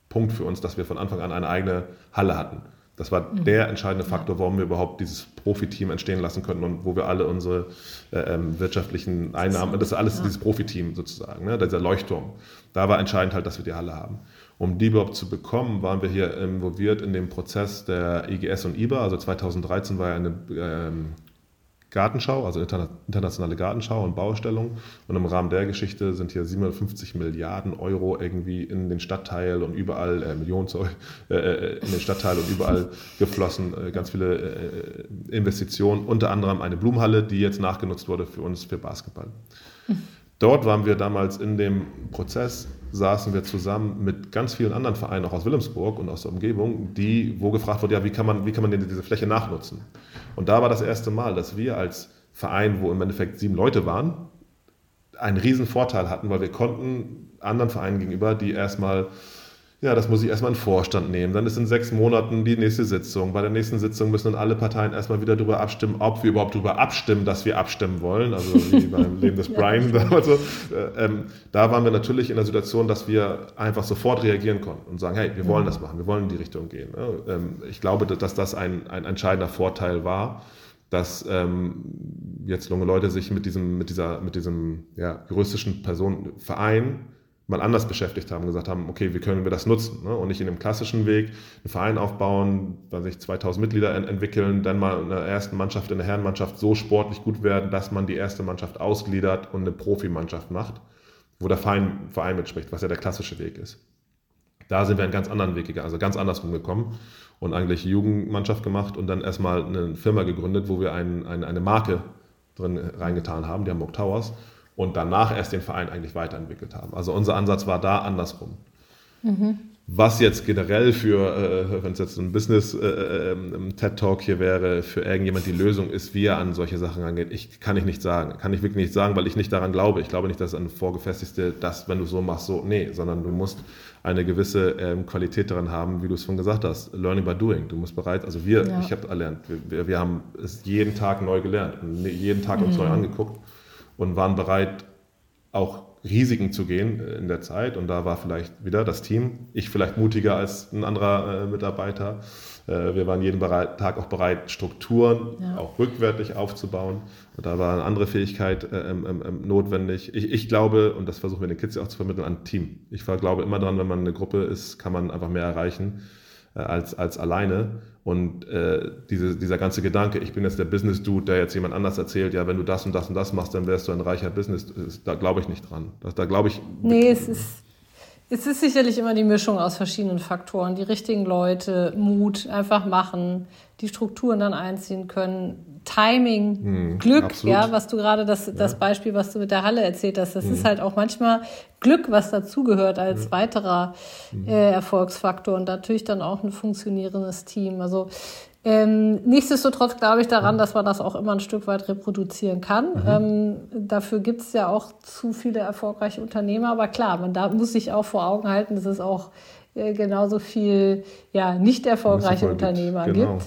[SPEAKER 2] Punkt für uns, dass wir von Anfang an eine eigene Halle hatten. Das war mhm. der entscheidende Faktor, warum wir überhaupt dieses Profiteam entstehen lassen konnten und wo wir alle unsere äh, ähm, wirtschaftlichen Einnahmen, das ist alles ja. dieses Profiteam sozusagen, ne, dieser Leuchtturm. Da war entscheidend halt, dass wir die Halle haben. Um die überhaupt zu bekommen, waren wir hier involviert in dem Prozess der IGS und IBA. Also 2013 war ja eine ähm, Gartenschau, also internationale Gartenschau und Baustellung. Und im Rahmen der Geschichte sind hier 750 Milliarden Euro irgendwie in den Stadtteil und überall, äh, Millionen sorry, äh, äh, in den Stadtteil und überall geflossen. Äh, ganz viele äh, Investitionen, unter anderem eine Blumenhalle, die jetzt nachgenutzt wurde für uns für Basketball. Dort waren wir damals in dem Prozess, saßen wir zusammen mit ganz vielen anderen Vereinen, auch aus Wilhelmsburg und aus der Umgebung, die, wo gefragt wurde, ja, wie kann man, wie kann man denn diese Fläche nachnutzen? Und da war das erste Mal, dass wir als Verein, wo im Endeffekt sieben Leute waren, einen riesen Vorteil hatten, weil wir konnten anderen Vereinen gegenüber, die erstmal ja, das muss ich erstmal in den Vorstand nehmen. Dann ist in sechs Monaten die nächste Sitzung. Bei der nächsten Sitzung müssen dann alle Parteien erstmal wieder darüber abstimmen, ob wir überhaupt darüber abstimmen, dass wir abstimmen wollen. Also wie beim Leben des Brian damals so. Äh, ähm, da waren wir natürlich in der Situation, dass wir einfach sofort reagieren konnten und sagen, hey, wir wollen das machen, wir wollen in die Richtung gehen. Ähm, ich glaube, dass das ein, ein entscheidender Vorteil war dass ähm, jetzt junge Leute sich mit diesem, mit dieser, mit diesem ja, juristischen Person Verein mal anders beschäftigt haben, gesagt haben, okay, wie können wir das nutzen? Ne? Und nicht in dem klassischen Weg einen Verein aufbauen, bei sich 2000 Mitglieder ent entwickeln, dann mal in der ersten Mannschaft, in der Herrenmannschaft so sportlich gut werden, dass man die erste Mannschaft ausgliedert und eine Profimannschaft macht, wo der Verein, Verein mitspricht, was ja der klassische Weg ist. Da sind wir einen ganz anderen Weg gegangen, also ganz andersrum gekommen und eigentlich Jugendmannschaft gemacht und dann erstmal eine Firma gegründet, wo wir ein, ein, eine Marke drin reingetan haben, die Hamburg Towers und danach erst den Verein eigentlich weiterentwickelt haben. Also unser Ansatz war da andersrum. Mhm. Was jetzt generell für, äh, wenn es jetzt ein Business-TED-Talk äh, äh, hier wäre, für irgendjemand die Lösung ist, wie er an solche Sachen angeht, ich, kann ich nicht sagen. Kann ich wirklich nicht sagen, weil ich nicht daran glaube. Ich glaube nicht, dass ein vorgefestigte, das, wenn du so machst, so, nee, sondern du musst eine gewisse ähm, Qualität daran haben, wie du es schon gesagt hast. Learning by doing. Du musst bereit, also wir, ja. ich habe erlernt, wir, wir haben es jeden Tag neu gelernt und jeden Tag uns mhm. neu angeguckt und waren bereit, auch Risiken zu gehen in der Zeit. Und da war vielleicht wieder das Team, ich vielleicht mutiger als ein anderer äh, Mitarbeiter. Äh, wir waren jeden bereit, Tag auch bereit, Strukturen ja. auch rückwärtig aufzubauen. Und da war eine andere Fähigkeit äh, ähm, ähm, ähm notwendig. Ich, ich, glaube, und das versuchen wir den Kids ja auch zu vermitteln, an Team. Ich glaube immer daran, wenn man eine Gruppe ist, kann man einfach mehr erreichen äh, als, als alleine. Und äh, diese, dieser ganze Gedanke, ich bin jetzt der Business-Dude, der jetzt jemand anders erzählt, ja, wenn du das und das und das machst, dann wärst du ein reicher Business, da glaube ich nicht dran. Das, da glaube ich.
[SPEAKER 1] Nee, es ist, es ist sicherlich immer die Mischung aus verschiedenen Faktoren. Die richtigen Leute, Mut, einfach machen, die Strukturen dann einziehen können, Timing, hm, Glück, absolut. ja, was du gerade das, ja. das Beispiel, was du mit der Halle erzählt hast, das hm. ist halt auch manchmal Glück, was dazugehört als ja. weiterer hm. äh, Erfolgsfaktor und natürlich dann auch ein funktionierendes Team. Also ähm, nichtsdestotrotz glaube ich daran, dass man das auch immer ein Stück weit reproduzieren kann. Mhm. Ähm, dafür gibt es ja auch zu viele erfolgreiche Unternehmer. Aber klar, man da muss sich auch vor Augen halten, dass es auch genauso viel ja, nicht erfolgreiche Unternehmer gibt, genau. gibt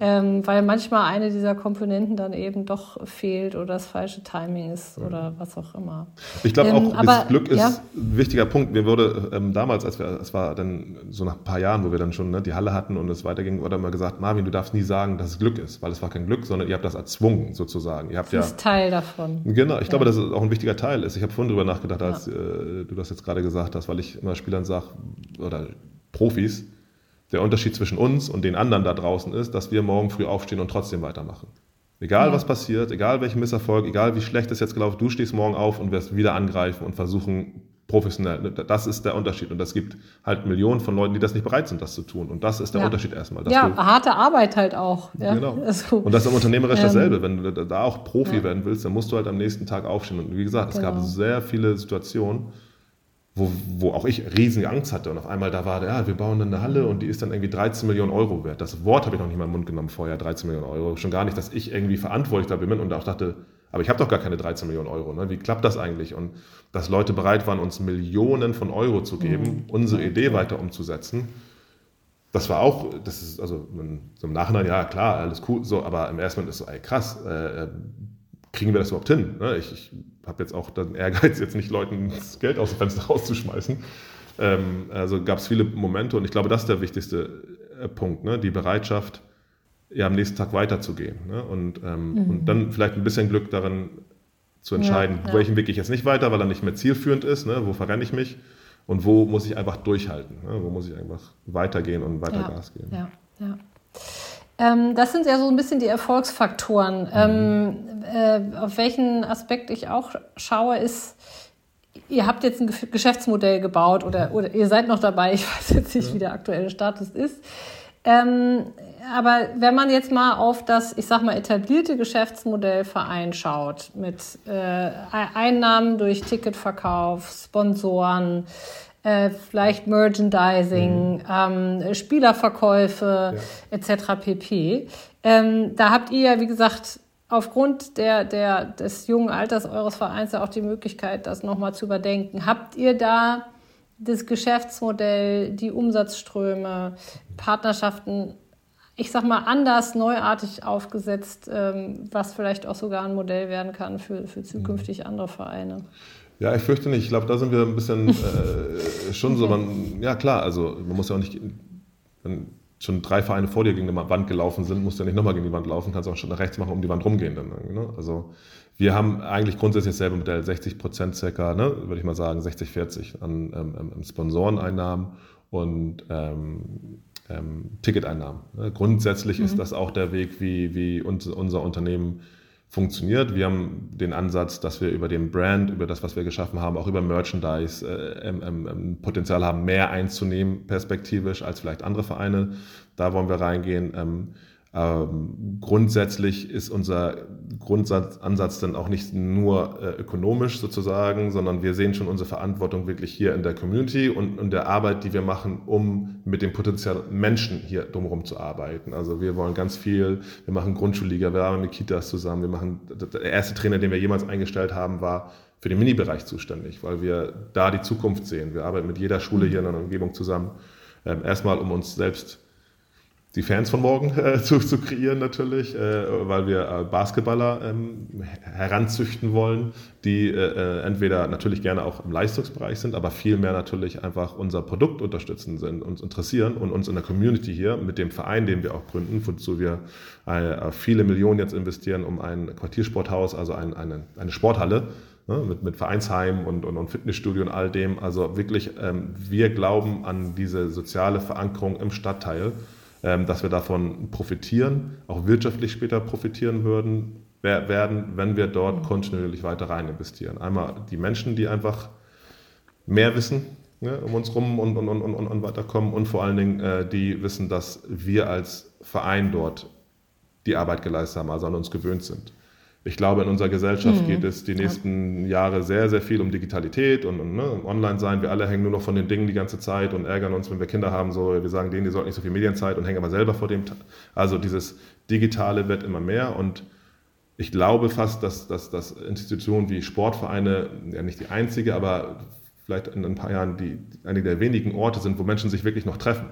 [SPEAKER 1] ja. ähm, weil manchmal eine dieser Komponenten dann eben doch fehlt oder das falsche Timing ist ja. oder was auch immer.
[SPEAKER 2] Ich glaube ähm, auch, aber, das Glück ist ja? ein wichtiger Punkt. Mir wurde ähm, damals, als wir, es war dann so nach ein paar Jahren, wo wir dann schon ne, die Halle hatten und es weiterging, wurde immer gesagt, Marvin, du darfst nie sagen, dass es Glück ist, weil es war kein Glück, sondern ihr habt das erzwungen sozusagen. Ihr habt
[SPEAKER 1] das ist Teil davon.
[SPEAKER 2] Genau, ich glaube, dass es auch ein wichtiger Teil ist. Ich habe vorhin drüber nachgedacht, als äh, du das jetzt gerade gesagt hast, weil ich immer Spielern sage, oder Profis, der Unterschied zwischen uns und den anderen da draußen ist, dass wir morgen früh aufstehen und trotzdem weitermachen. Egal was passiert, egal welchen Misserfolg, egal wie schlecht es jetzt gelaufen, du stehst morgen auf und wirst wieder angreifen und versuchen professionell. Das ist der Unterschied. Und es gibt halt Millionen von Leuten, die das nicht bereit sind, das zu tun. Und das ist der ja. Unterschied erstmal.
[SPEAKER 1] ja, du, harte Arbeit halt auch.
[SPEAKER 2] Ja? Genau. Also, und das ist im Unternehmerisch ähm, dasselbe. Wenn du da auch Profi ja. werden willst, dann musst du halt am nächsten Tag aufstehen. Und wie gesagt, genau. es gab genau. sehr viele Situationen, wo, wo auch ich riesige Angst hatte. Und auf einmal da war, ja, wir bauen eine Halle und die ist dann irgendwie 13 Millionen Euro wert. Das Wort habe ich noch nicht mal im Mund genommen vorher, 13 Millionen Euro. Schon gar nicht, dass ich irgendwie verantwortlich da bin und auch dachte, aber ich habe doch gar keine 13 Millionen Euro. Ne? Wie klappt das eigentlich? Und dass Leute bereit waren, uns Millionen von Euro zu geben, mhm. unsere Idee weiter umzusetzen. Das war auch, das ist also so im Nachhinein, ja klar, alles cool, so, aber im ersten Moment ist so, ey krass, äh, kriegen wir das überhaupt hin? Ne? Ich, ich habe jetzt auch den Ehrgeiz, jetzt nicht Leuten das Geld aus dem Fenster rauszuschmeißen. Ähm, also gab es viele Momente und ich glaube, das ist der wichtigste äh, Punkt, ne? die Bereitschaft, ja, am nächsten Tag weiterzugehen. Ne? Und, ähm, mhm. und dann vielleicht ein bisschen Glück darin zu entscheiden, ja, ja. welchen Weg ich jetzt nicht weiter, weil er nicht mehr zielführend ist, ne? wo verrenne ich mich und wo muss ich einfach durchhalten, ne? wo muss ich einfach weitergehen und weiter
[SPEAKER 1] ja,
[SPEAKER 2] Gas geben.
[SPEAKER 1] Ja, ja. Ähm, das sind ja so ein bisschen die Erfolgsfaktoren. Ähm, äh, auf welchen Aspekt ich auch schaue, ist, ihr habt jetzt ein Geschäftsmodell gebaut oder, oder ihr seid noch dabei, ich weiß jetzt nicht, wie der aktuelle Status ist. Ähm, aber wenn man jetzt mal auf das, ich sag mal, etablierte Geschäftsmodell Verein schaut, mit äh, Einnahmen durch Ticketverkauf, Sponsoren, äh, vielleicht Merchandising, mhm. ähm, Spielerverkäufe ja. etc. pp. Ähm, da habt ihr ja, wie gesagt, aufgrund der, der, des jungen Alters eures Vereins ja auch die Möglichkeit, das nochmal zu überdenken. Habt ihr da das Geschäftsmodell, die Umsatzströme, Partnerschaften, ich sag mal, anders, neuartig aufgesetzt, ähm, was vielleicht auch sogar ein Modell werden kann für, für zukünftig mhm. andere Vereine?
[SPEAKER 2] Ja, ich fürchte nicht. Ich glaube, da sind wir ein bisschen äh, schon so. Man, ja, klar, also man muss ja auch nicht. Man, schon drei Vereine vor dir gegen die Wand gelaufen sind, musst du ja nicht nochmal gegen die Wand laufen, kannst auch schon nach rechts machen, um die Wand rumgehen. Dann, ne? Also wir haben eigentlich grundsätzlich dasselbe Modell, 60 Prozent circa, ne, würde ich mal sagen, 60, 40 an ähm, ähm, Sponsoreneinnahmen und ähm, ähm, Ticketeinnahmen. Ne? Grundsätzlich mhm. ist das auch der Weg, wie, wie uns, unser Unternehmen funktioniert. Wir haben den Ansatz, dass wir über den Brand, über das, was wir geschaffen haben, auch über Merchandise äh, ähm, ähm, Potenzial haben, mehr einzunehmen perspektivisch als vielleicht andere Vereine. Da wollen wir reingehen. Ähm, ähm, grundsätzlich ist unser Grundsatzansatz dann auch nicht nur äh, ökonomisch sozusagen, sondern wir sehen schon unsere Verantwortung wirklich hier in der Community und in der Arbeit, die wir machen, um mit dem Potenzial Menschen hier drumherum zu arbeiten. Also wir wollen ganz viel, wir machen Grundschulliga, wir arbeiten mit Kitas zusammen, wir machen, der erste Trainer, den wir jemals eingestellt haben, war für den Mini-Bereich zuständig, weil wir da die Zukunft sehen. Wir arbeiten mit jeder Schule hier in der Umgebung zusammen, ähm, erstmal um uns selbst die Fans von morgen äh, zu, zu kreieren natürlich, äh, weil wir äh, Basketballer ähm, heranzüchten wollen, die äh, äh, entweder natürlich gerne auch im Leistungsbereich sind, aber vielmehr natürlich einfach unser Produkt unterstützen sind, uns interessieren und uns in der Community hier mit dem Verein, den wir auch gründen, wozu wir äh, viele Millionen jetzt investieren, um ein Quartiersporthaus, also ein, eine, eine Sporthalle, ne, mit, mit Vereinsheim und, und, und, Fitnessstudio und all dem. Also wirklich, ähm, wir glauben an diese soziale Verankerung im Stadtteil dass wir davon profitieren, auch wirtschaftlich später profitieren würden, werden, wenn wir dort kontinuierlich weiter rein investieren. Einmal die Menschen, die einfach mehr wissen ne, um uns rum und, und, und, und, und weiterkommen und vor allen Dingen äh, die wissen, dass wir als Verein dort die Arbeit geleistet haben, also an uns gewöhnt sind ich glaube, in unserer Gesellschaft mhm. geht es die nächsten ja. Jahre sehr, sehr viel um Digitalität und, und ne, online sein. Wir alle hängen nur noch von den Dingen die ganze Zeit und ärgern uns, wenn wir Kinder haben. So, wir sagen denen, die sollten nicht so viel Medienzeit und hängen aber selber vor dem. Also dieses Digitale wird immer mehr und ich glaube fast, dass, dass, dass Institutionen wie Sportvereine, ja nicht die einzige, aber vielleicht in ein paar Jahren die, einige der wenigen Orte sind, wo Menschen sich wirklich noch treffen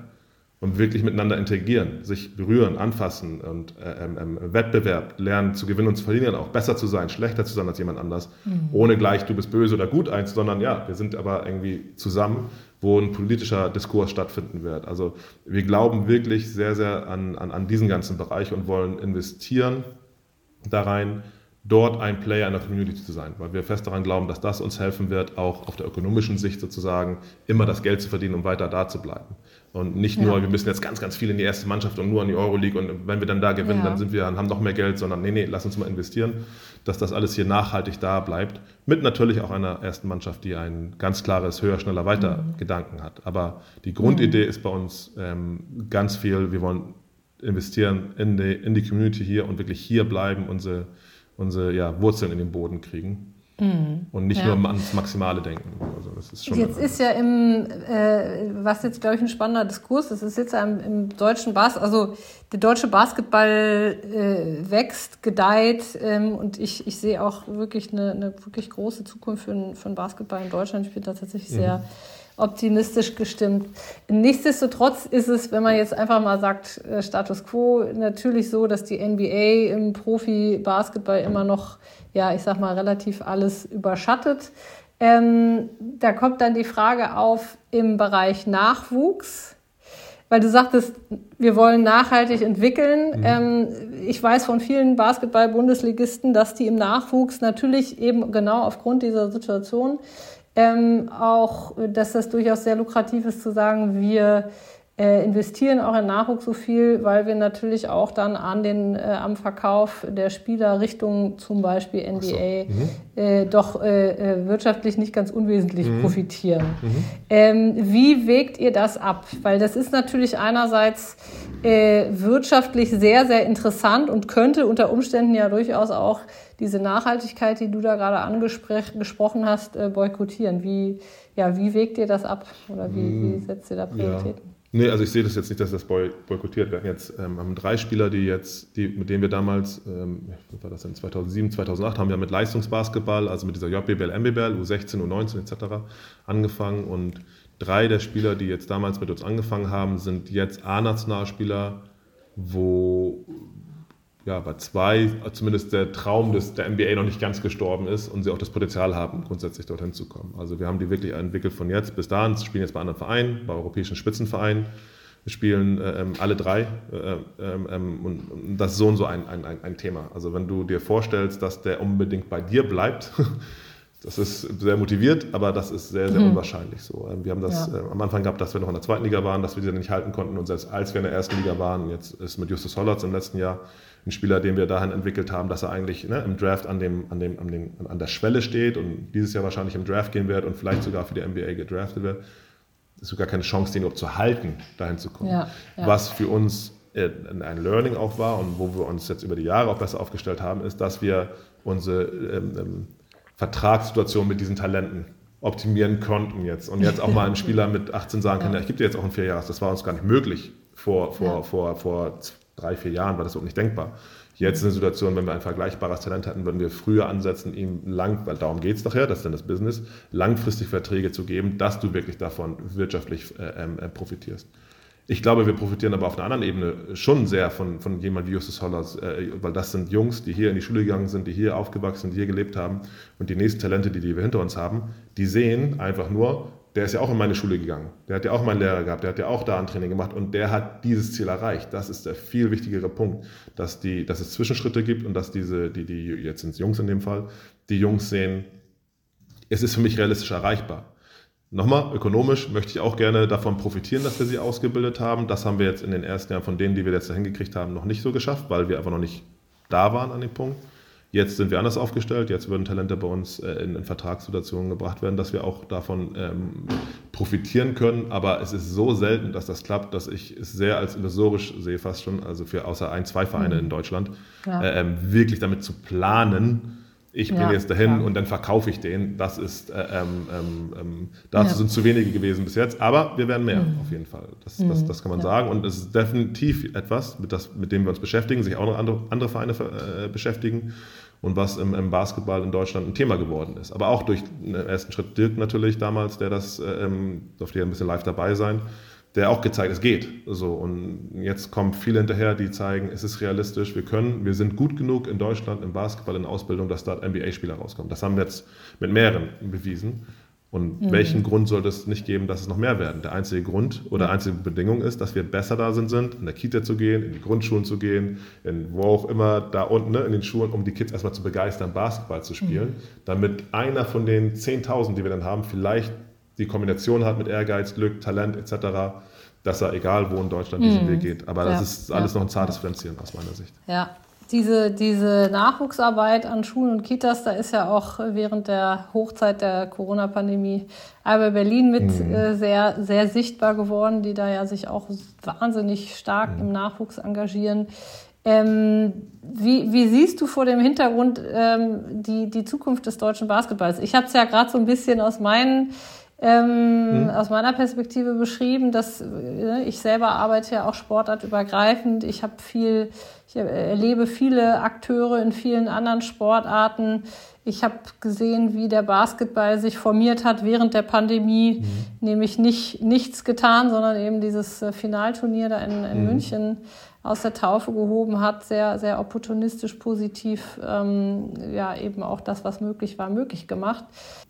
[SPEAKER 2] und wirklich miteinander interagieren, sich berühren, anfassen und äh, ähm, ähm, Wettbewerb lernen zu gewinnen und zu verlieren, auch besser zu sein, schlechter zu sein als jemand anders, mhm. ohne gleich du bist böse oder gut eins, sondern ja, wir sind aber irgendwie zusammen, wo ein politischer Diskurs stattfinden wird. Also wir glauben wirklich sehr, sehr an, an, an diesen ganzen Bereich und wollen investieren da rein, dort ein Player in der Community zu sein, weil wir fest daran glauben, dass das uns helfen wird, auch auf der ökonomischen Sicht sozusagen immer das Geld zu verdienen, um weiter da zu bleiben. Und nicht nur, ja. wir müssen jetzt ganz, ganz viel in die erste Mannschaft und nur an die Euroleague und wenn wir dann da gewinnen, ja. dann sind wir, haben noch mehr Geld, sondern nee, nee, lass uns mal investieren, dass das alles hier nachhaltig da bleibt. Mit natürlich auch einer ersten Mannschaft, die ein ganz klares höher, schneller, weiter mhm. Gedanken hat. Aber die Grundidee mhm. ist bei uns ähm, ganz viel, wir wollen investieren in die, in die Community hier und wirklich hier bleiben, unsere unsere ja, Wurzeln in den Boden kriegen. Mhm. Und nicht ja. nur ans Maximale denken. Also das ist schon
[SPEAKER 1] jetzt ist ja im, äh, was jetzt glaube ich ein spannender Diskurs ist, ist jetzt im, im deutschen Basketball, also der deutsche Basketball äh, wächst, gedeiht ähm, und ich, ich sehe auch wirklich eine, eine wirklich große Zukunft für, für Basketball in Deutschland. Ich bin da tatsächlich mhm. sehr optimistisch gestimmt. Nichtsdestotrotz ist es, wenn man jetzt einfach mal sagt, äh, Status quo, natürlich so, dass die NBA im Profi-Basketball immer noch, ja, ich sag mal, relativ alles überschattet. Ähm, da kommt dann die Frage auf im Bereich Nachwuchs, weil du sagtest, wir wollen nachhaltig entwickeln. Mhm. Ähm, ich weiß von vielen Basketball-Bundesligisten, dass die im Nachwuchs natürlich eben genau aufgrund dieser Situation ähm, auch, dass das durchaus sehr lukrativ ist zu sagen, wir investieren auch in Nachwuchs so viel, weil wir natürlich auch dann an den, äh, am Verkauf der Spieler Richtung zum Beispiel NBA so. mhm. äh, doch äh, äh, wirtschaftlich nicht ganz unwesentlich mhm. profitieren. Mhm. Ähm, wie wägt ihr das ab? Weil das ist natürlich einerseits äh, wirtschaftlich sehr, sehr interessant und könnte unter Umständen ja durchaus auch diese Nachhaltigkeit, die du da gerade angesprochen hast, äh, boykottieren. Wie, ja, wie wägt ihr das ab oder wie, wie hm, setzt ihr da Prioritäten? Ja.
[SPEAKER 2] Nee, also ich sehe das jetzt nicht, dass das boykottiert wird. Jetzt ähm, haben drei Spieler, die jetzt, die, mit denen wir damals, ähm, war das denn 2007, 2008, haben wir mit Leistungsbasketball, also mit dieser JBL, MBBL, U16, U19 etc. angefangen und drei der Spieler, die jetzt damals mit uns angefangen haben, sind jetzt A-Nationalspieler, wo ja, bei zwei zumindest der Traum des, der NBA noch nicht ganz gestorben ist und sie auch das Potenzial haben, grundsätzlich dorthin zu kommen. Also wir haben die wirklich entwickelt von jetzt bis dahin, spielen jetzt bei anderen Vereinen, bei europäischen Spitzenvereinen spielen äh, ähm, alle drei äh, ähm, ähm, und das ist so und so ein, ein, ein Thema. Also wenn du dir vorstellst, dass der unbedingt bei dir bleibt, das ist sehr motiviert, aber das ist sehr, sehr mhm. unwahrscheinlich so. Wir haben das ja. äh, am Anfang gehabt, dass wir noch in der zweiten Liga waren, dass wir die nicht halten konnten und selbst als wir in der ersten Liga waren, jetzt ist mit Justus Hollatz im letzten Jahr ein Spieler, den wir dahin entwickelt haben, dass er eigentlich ne, im Draft an, dem, an, dem, an, dem, an der Schwelle steht und dieses Jahr wahrscheinlich im Draft gehen wird und vielleicht sogar für die NBA gedraftet wird ist sogar keine Chance, den überhaupt zu halten, dahin zu kommen. Ja, ja. Was für uns äh, ein Learning auch war und wo wir uns jetzt über die Jahre auch besser aufgestellt haben, ist, dass wir unsere ähm, ähm, Vertragssituation mit diesen Talenten optimieren konnten jetzt. Und jetzt auch mal ein Spieler mit 18 sagen kann, ja. ich gebe dir jetzt auch ein vier Jahres. Das war uns gar nicht möglich. Vor, vor, vor, vor drei, vier Jahren war das so nicht denkbar. Jetzt in der Situation, wenn wir ein vergleichbares Talent hätten, würden wir früher ansetzen, ihm lang, weil darum geht es doch ja, das ist dann das Business, langfristig Verträge zu geben, dass du wirklich davon wirtschaftlich äh, ähm, äh, profitierst. Ich glaube, wir profitieren aber auf einer anderen Ebene schon sehr von, von jemand wie Justus Hollers, äh, weil das sind Jungs, die hier in die Schule gegangen sind, die hier aufgewachsen sind, die hier gelebt haben und die nächsten Talente, die, die wir hinter uns haben, die sehen einfach nur, der ist ja auch in meine Schule gegangen. Der hat ja auch meinen Lehrer gehabt, der hat ja auch da ein Training gemacht und der hat dieses Ziel erreicht. Das ist der viel wichtigere Punkt, dass, die, dass es Zwischenschritte gibt und dass diese, die, die, jetzt sind es Jungs in dem Fall, die Jungs sehen, es ist für mich realistisch erreichbar. Nochmal, ökonomisch möchte ich auch gerne davon profitieren, dass wir sie ausgebildet haben. Das haben wir jetzt in den ersten Jahren von denen, die wir jetzt dahin gekriegt haben, noch nicht so geschafft, weil wir einfach noch nicht da waren an dem Punkt. Jetzt sind wir anders aufgestellt. Jetzt würden Talente bei uns äh, in, in, Vertragssituationen gebracht werden, dass wir auch davon ähm, profitieren können. Aber es ist so selten, dass das klappt, dass ich es sehr als illusorisch sehe, fast schon, also für außer ein, zwei Vereine mhm. in Deutschland, ja. äh, ähm, wirklich damit zu planen, ich bin ja, jetzt dahin ja. und dann verkaufe ich den. Das ist, äh, ähm, ähm, ähm, dazu ja. sind zu wenige gewesen bis jetzt, aber wir werden mehr mhm. auf jeden Fall. Das, mhm. das, das kann man sagen und es ist definitiv etwas, mit, das, mit dem wir uns beschäftigen, sich auch noch andere, andere Vereine äh, beschäftigen und was im, im, Basketball in Deutschland ein Thema geworden ist. Aber auch durch den ersten Schritt Dirk natürlich damals, der das, äh, ähm, durfte ja ein bisschen live dabei sein der auch gezeigt, es geht. So, und jetzt kommen viele hinterher, die zeigen, es ist realistisch, wir können, wir sind gut genug in Deutschland im Basketball, in Ausbildung, dass dort NBA-Spieler rauskommen. Das haben wir jetzt mit mehreren bewiesen. Und mhm. welchen Grund sollte es nicht geben, dass es noch mehr werden? Der einzige Grund oder einzige Bedingung ist, dass wir besser da sind, in der Kita zu gehen, in die Grundschulen zu gehen, in wo auch immer da unten ne, in den Schulen, um die Kids erstmal zu begeistern, Basketball zu spielen, mhm. damit einer von den 10.000, die wir dann haben, vielleicht die Kombination hat mit Ehrgeiz, Glück, Talent etc., dass er egal wo in Deutschland diesen mhm. Weg geht. Aber ja, das ist alles ja. noch ein zartes Pflänzchen aus meiner Sicht.
[SPEAKER 1] Ja, diese, diese Nachwuchsarbeit an Schulen und Kitas, da ist ja auch während der Hochzeit der Corona-Pandemie aber Berlin mit mhm. äh, sehr, sehr sichtbar geworden, die da ja sich auch wahnsinnig stark mhm. im Nachwuchs engagieren. Ähm, wie, wie, siehst du vor dem Hintergrund ähm, die, die Zukunft des deutschen Basketballs? Ich habe es ja gerade so ein bisschen aus meinen ähm, hm. aus meiner Perspektive beschrieben, dass äh, ich selber arbeite ja auch sportartübergreifend. Ich habe viel, ich erlebe viele Akteure in vielen anderen Sportarten. Ich habe gesehen, wie der Basketball sich formiert hat während der Pandemie, mhm. nämlich nicht nichts getan, sondern eben dieses äh, Finalturnier da in, in mhm. München aus der Taufe gehoben hat, sehr, sehr opportunistisch positiv, ähm, ja, eben auch das, was möglich war, möglich gemacht.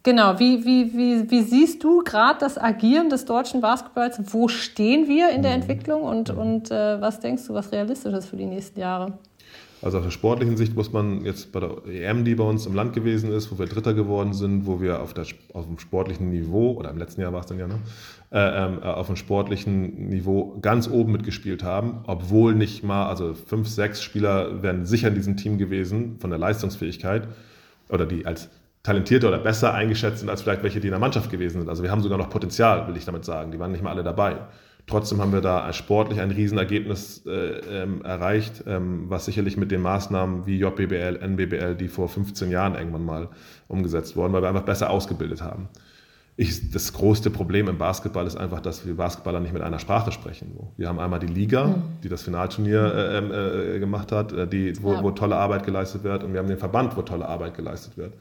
[SPEAKER 1] Genau, wie, wie, wie, wie siehst du gerade das Agieren des deutschen Basketballs? Wo stehen wir in der mhm. Entwicklung und, und äh, was denkst du, was realistisch ist für die nächsten Jahre?
[SPEAKER 2] Also aus der sportlichen Sicht muss man jetzt bei der EM, die bei uns im Land gewesen ist, wo wir Dritter geworden sind, wo wir auf, der, auf dem sportlichen Niveau, oder im letzten Jahr war es dann ja, ne, äh, ähm, äh, auf dem sportlichen Niveau ganz oben mitgespielt haben, obwohl nicht mal, also fünf, sechs Spieler wären sicher in diesem Team gewesen von der Leistungsfähigkeit oder die als talentierter oder besser eingeschätzt sind als vielleicht welche, die in der Mannschaft gewesen sind. Also wir haben sogar noch Potenzial, will ich damit sagen. Die waren nicht mal alle dabei. Trotzdem haben wir da sportlich ein Riesenergebnis äh, ähm, erreicht, ähm, was sicherlich mit den Maßnahmen wie JBBL, NBBL, die vor 15 Jahren irgendwann mal umgesetzt wurden, weil wir einfach besser ausgebildet haben. Ich, das größte Problem im Basketball ist einfach, dass wir Basketballer nicht mit einer Sprache sprechen. Wir haben einmal die Liga, mhm. die das Finalturnier äh, ähm, äh, gemacht hat, äh, die, wo, wo tolle Arbeit geleistet wird, und wir haben den Verband, wo tolle Arbeit geleistet wird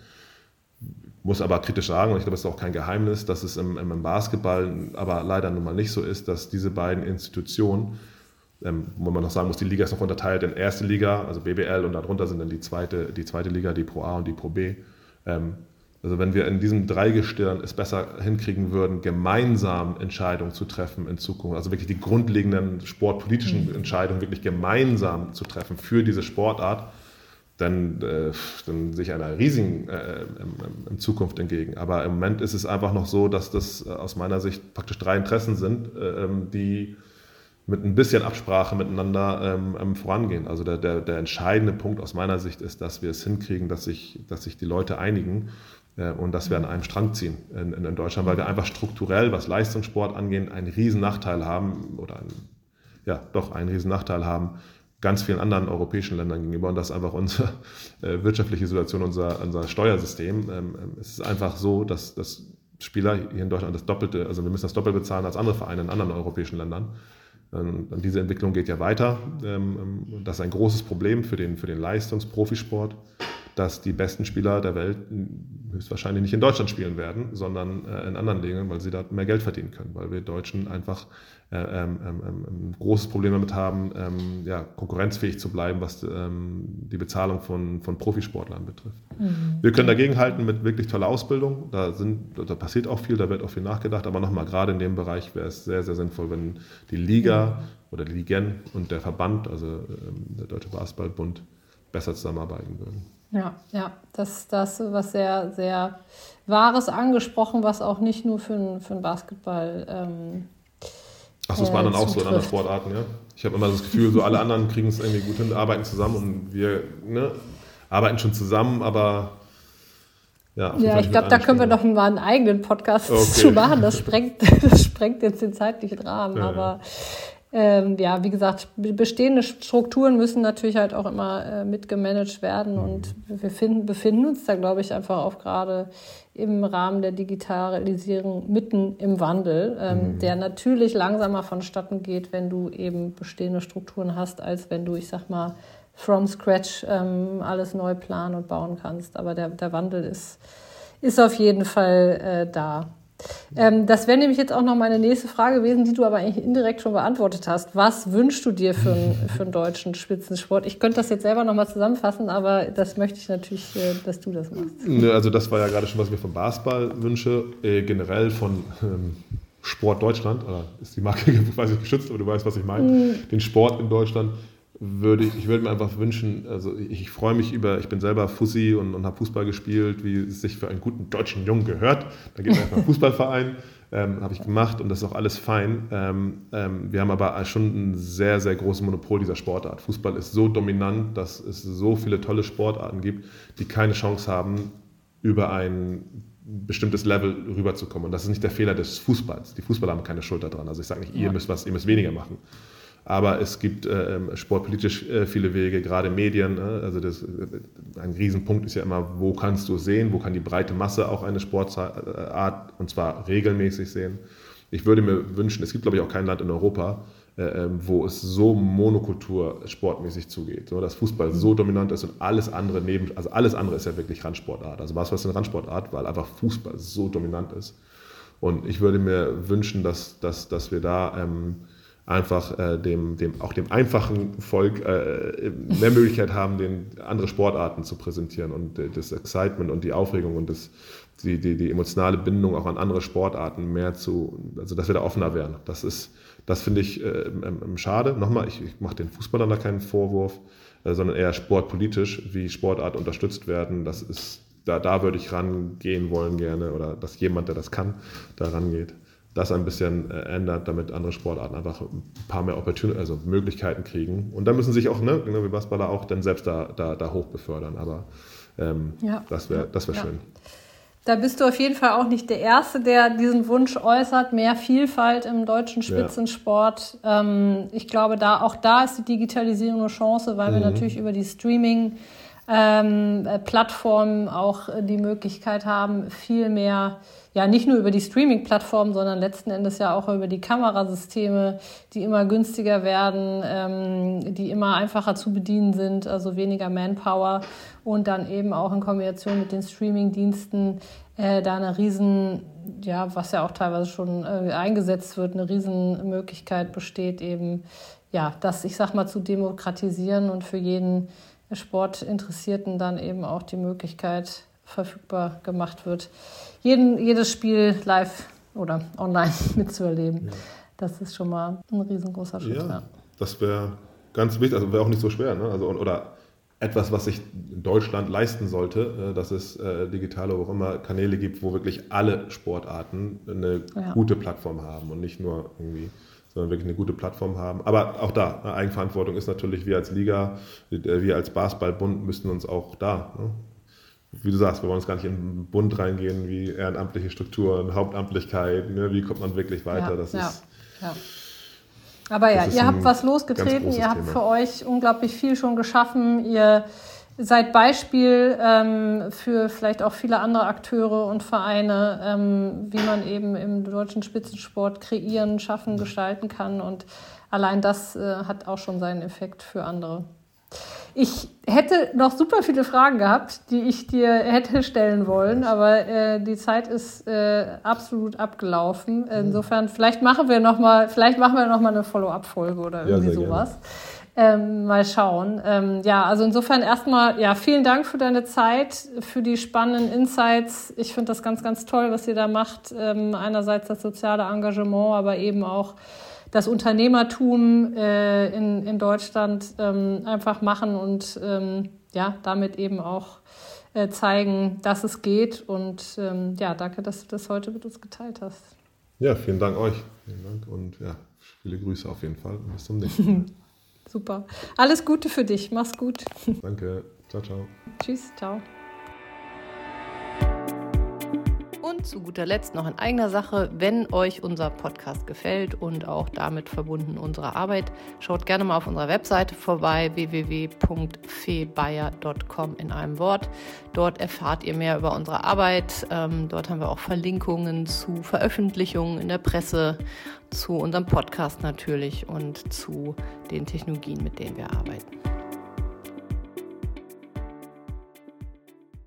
[SPEAKER 2] muss aber kritisch sagen, und ich glaube, es ist auch kein Geheimnis, dass es im, im Basketball aber leider nun mal nicht so ist, dass diese beiden Institutionen, ähm, wo man noch sagen muss, die Liga ist noch unterteilt in erste Liga, also BBL, und darunter sind dann die zweite, die zweite Liga, die Pro A und die Pro B. Ähm, Also wenn wir in diesem Dreigestirn es besser hinkriegen würden, gemeinsam Entscheidungen zu treffen in Zukunft, also wirklich die grundlegenden sportpolitischen mhm. Entscheidungen wirklich gemeinsam zu treffen für diese Sportart, dann, äh, dann sehe ich einer riesigen äh, in, in Zukunft entgegen. Aber im Moment ist es einfach noch so, dass das äh, aus meiner Sicht praktisch drei Interessen sind, äh, ähm, die mit ein bisschen Absprache miteinander ähm, ähm, vorangehen. Also der, der, der entscheidende Punkt aus meiner Sicht ist, dass wir es hinkriegen, dass sich, dass sich die Leute einigen äh, und dass wir an einem Strang ziehen in, in, Deutschland, weil wir einfach strukturell, was Leistungssport angeht, einen riesen Nachteil haben oder einen, ja, doch einen riesen Nachteil haben ganz vielen anderen europäischen Ländern gegenüber und das ist einfach unsere äh, wirtschaftliche Situation, unser, unser Steuersystem. Ähm, ähm, es ist einfach so, dass, dass Spieler hier in Deutschland das Doppelte, also wir müssen das doppelt bezahlen als andere Vereine in anderen europäischen Ländern. Und diese Entwicklung geht ja weiter. Ähm, ähm, das ist ein großes Problem für den, für den Leistungsprofisport, dass die besten Spieler der Welt höchstwahrscheinlich nicht in Deutschland spielen werden, sondern äh, in anderen Ligen, weil sie da mehr Geld verdienen können, weil wir Deutschen einfach ähm, ähm, ähm, ein großes Problem damit haben, ähm, ja, konkurrenzfähig zu bleiben, was ähm, die Bezahlung von, von Profisportlern betrifft. Mhm. Wir können dagegen halten mit wirklich toller Ausbildung. Da, sind, da passiert auch viel, da wird auch viel nachgedacht, aber nochmal, gerade in dem Bereich wäre es sehr, sehr sinnvoll, wenn die Liga mhm. oder die Ligen und der Verband, also ähm, der Deutsche Basketballbund, besser zusammenarbeiten würden.
[SPEAKER 1] Ja, ja, das, das ist was sehr, sehr Wahres angesprochen, was auch nicht nur für, für den Basketball. Ähm,
[SPEAKER 2] Ach, das waren dann auch so in anderen Sportarten, ja? Ich habe immer das Gefühl, so alle anderen kriegen es irgendwie gut hin, arbeiten zusammen und wir ne, arbeiten schon zusammen, aber
[SPEAKER 1] ja, ja ich glaube, da können wir noch mal einen eigenen Podcast okay. zu machen. Das sprengt, das sprengt jetzt den zeitlichen Rahmen. Ja, aber ja ähm, ja, wie gesagt, bestehende Strukturen müssen natürlich halt auch immer äh, mitgemanagt werden mhm. und wir finden, befinden uns da, glaube ich, einfach auch gerade im Rahmen der Digitalisierung mitten im Wandel, ähm, mhm. der natürlich langsamer vonstatten geht, wenn du eben bestehende Strukturen hast, als wenn du, ich sag mal, from scratch ähm, alles neu planen und bauen kannst. Aber der, der Wandel ist, ist auf jeden Fall äh, da. Ähm, das wäre nämlich jetzt auch noch meine nächste Frage gewesen, die du aber eigentlich indirekt schon beantwortet hast. Was wünschst du dir für, einen, für einen deutschen Spitzensport? Ich könnte das jetzt selber nochmal zusammenfassen, aber das möchte ich natürlich, äh, dass du das machst.
[SPEAKER 2] Also das war ja gerade schon, was ich mir vom Basketball wünsche. Äh, generell von ähm, Sport Deutschland, oder ist die Marke quasi geschützt, aber du weißt, was ich meine. Mhm. Den Sport in Deutschland würde ich, ich würde mir einfach wünschen, also ich, ich freue mich über, ich bin selber Fussi und, und habe Fußball gespielt, wie es sich für einen guten deutschen Jungen gehört. Da geht einfach ein Fußballverein, ähm, habe ich gemacht und das ist auch alles fein. Ähm, ähm, wir haben aber schon ein sehr, sehr großes Monopol dieser Sportart. Fußball ist so dominant, dass es so viele tolle Sportarten gibt, die keine Chance haben, über ein bestimmtes Level rüberzukommen. Und das ist nicht der Fehler des Fußballs. Die Fußballer haben keine Schuld daran. Also ich sage nicht, ihr müsst was, ihr müsst weniger machen. Aber es gibt äh, ähm, sportpolitisch äh, viele Wege, gerade Medien. Äh, also das, äh, ein Riesenpunkt ist ja immer, wo kannst du sehen, wo kann die breite Masse auch eine Sportart und zwar regelmäßig sehen. Ich würde mir wünschen, es gibt glaube ich auch kein Land in Europa, äh, ähm, wo es so Monokultur sportmäßig zugeht, so dass Fußball so dominant ist und alles andere neben, also alles andere ist ja wirklich Randsportart. Also was ist eine Randsportart, weil einfach Fußball so dominant ist. Und ich würde mir wünschen, dass, dass, dass wir da ähm, einfach äh, dem, dem, auch dem einfachen Volk äh, mehr Möglichkeit haben, den, andere Sportarten zu präsentieren und äh, das Excitement und die Aufregung und das, die, die, die emotionale Bindung auch an andere Sportarten mehr zu, also dass wir da offener werden. Das ist, das finde ich äh, schade. Nochmal, ich, ich mache den Fußballern da keinen Vorwurf, äh, sondern eher sportpolitisch, wie Sportart unterstützt werden. Das ist, da, da würde ich rangehen wollen gerne oder dass jemand, der das kann, da rangeht das ein bisschen äh, ändert, damit andere Sportarten einfach ein paar mehr Opportun also Möglichkeiten kriegen. Und da müssen sich auch, ne, genau wie Basketballer auch, dann selbst da, da, da hoch befördern. Aber ähm, ja. das wäre das wär ja. schön.
[SPEAKER 1] Da bist du auf jeden Fall auch nicht der Erste, der diesen Wunsch äußert, mehr Vielfalt im deutschen Spitzensport. Ja. Ähm, ich glaube, da auch da ist die Digitalisierung eine Chance, weil mhm. wir natürlich über die Streaming ähm, äh, Plattformen auch die Möglichkeit haben, viel mehr ja nicht nur über die Streaming-Plattformen, sondern letzten Endes ja auch über die Kamerasysteme, die immer günstiger werden, ähm, die immer einfacher zu bedienen sind, also weniger Manpower und dann eben auch in Kombination mit den Streaming-Diensten äh, da eine riesen, ja, was ja auch teilweise schon äh, eingesetzt wird, eine riesen Möglichkeit besteht, eben ja, das, ich sag mal, zu demokratisieren und für jeden Sportinteressierten dann eben auch die Möglichkeit verfügbar gemacht wird, jeden, jedes Spiel live oder online mitzuerleben. Ja. Das ist schon mal ein riesengroßer Schritt. Ja,
[SPEAKER 2] ja. das wäre ganz wichtig, also wäre auch nicht so schwer. Ne? Also, oder etwas, was sich Deutschland leisten sollte, äh, dass es äh, digitale, wo auch immer Kanäle gibt, wo wirklich alle Sportarten eine ja. gute Plattform haben und nicht nur irgendwie sondern wirklich eine gute Plattform haben. Aber auch da, ne, Eigenverantwortung ist natürlich, wir als Liga, wir als Basketballbund müssen uns auch da, ne, wie du sagst, wir wollen uns gar nicht in den Bund reingehen, wie ehrenamtliche Strukturen, Hauptamtlichkeit, ne, wie kommt man wirklich weiter. Ja, das ja, ist, ja.
[SPEAKER 1] Aber ja, ihr habt was losgetreten, ihr habt Thema. für euch unglaublich viel schon geschaffen, ihr seid Beispiel ähm, für vielleicht auch viele andere Akteure und Vereine, ähm, wie man eben im deutschen Spitzensport kreieren, schaffen, gestalten kann. Und allein das äh, hat auch schon seinen Effekt für andere. Ich hätte noch super viele Fragen gehabt, die ich dir hätte stellen wollen, aber äh, die Zeit ist äh, absolut abgelaufen. Insofern, vielleicht machen wir noch mal, vielleicht machen wir noch mal eine Follow-up-Folge oder irgendwie ja, sowas. Gerne. Ähm, mal schauen. Ähm, ja, also insofern erstmal, ja, vielen Dank für deine Zeit, für die spannenden Insights. Ich finde das ganz, ganz toll, was ihr da macht. Ähm, einerseits das soziale Engagement, aber eben auch das Unternehmertum äh, in, in Deutschland ähm, einfach machen und ähm, ja, damit eben auch äh, zeigen, dass es geht. Und ähm, ja, danke, dass du das heute mit uns geteilt hast.
[SPEAKER 2] Ja, vielen Dank euch. Vielen Dank und ja, viele Grüße auf jeden Fall und bis zum nächsten Mal.
[SPEAKER 1] Super. Alles Gute für dich. Mach's gut.
[SPEAKER 2] Danke. Ciao, ciao.
[SPEAKER 1] Tschüss, ciao.
[SPEAKER 3] Und zu guter Letzt noch in eigener Sache, wenn euch unser Podcast gefällt und auch damit verbunden unsere Arbeit, schaut gerne mal auf unserer Webseite vorbei www.febayer.com in einem Wort. Dort erfahrt ihr mehr über unsere Arbeit. Ähm, dort haben wir auch Verlinkungen zu Veröffentlichungen in der Presse, zu unserem Podcast natürlich und zu den Technologien, mit denen wir arbeiten.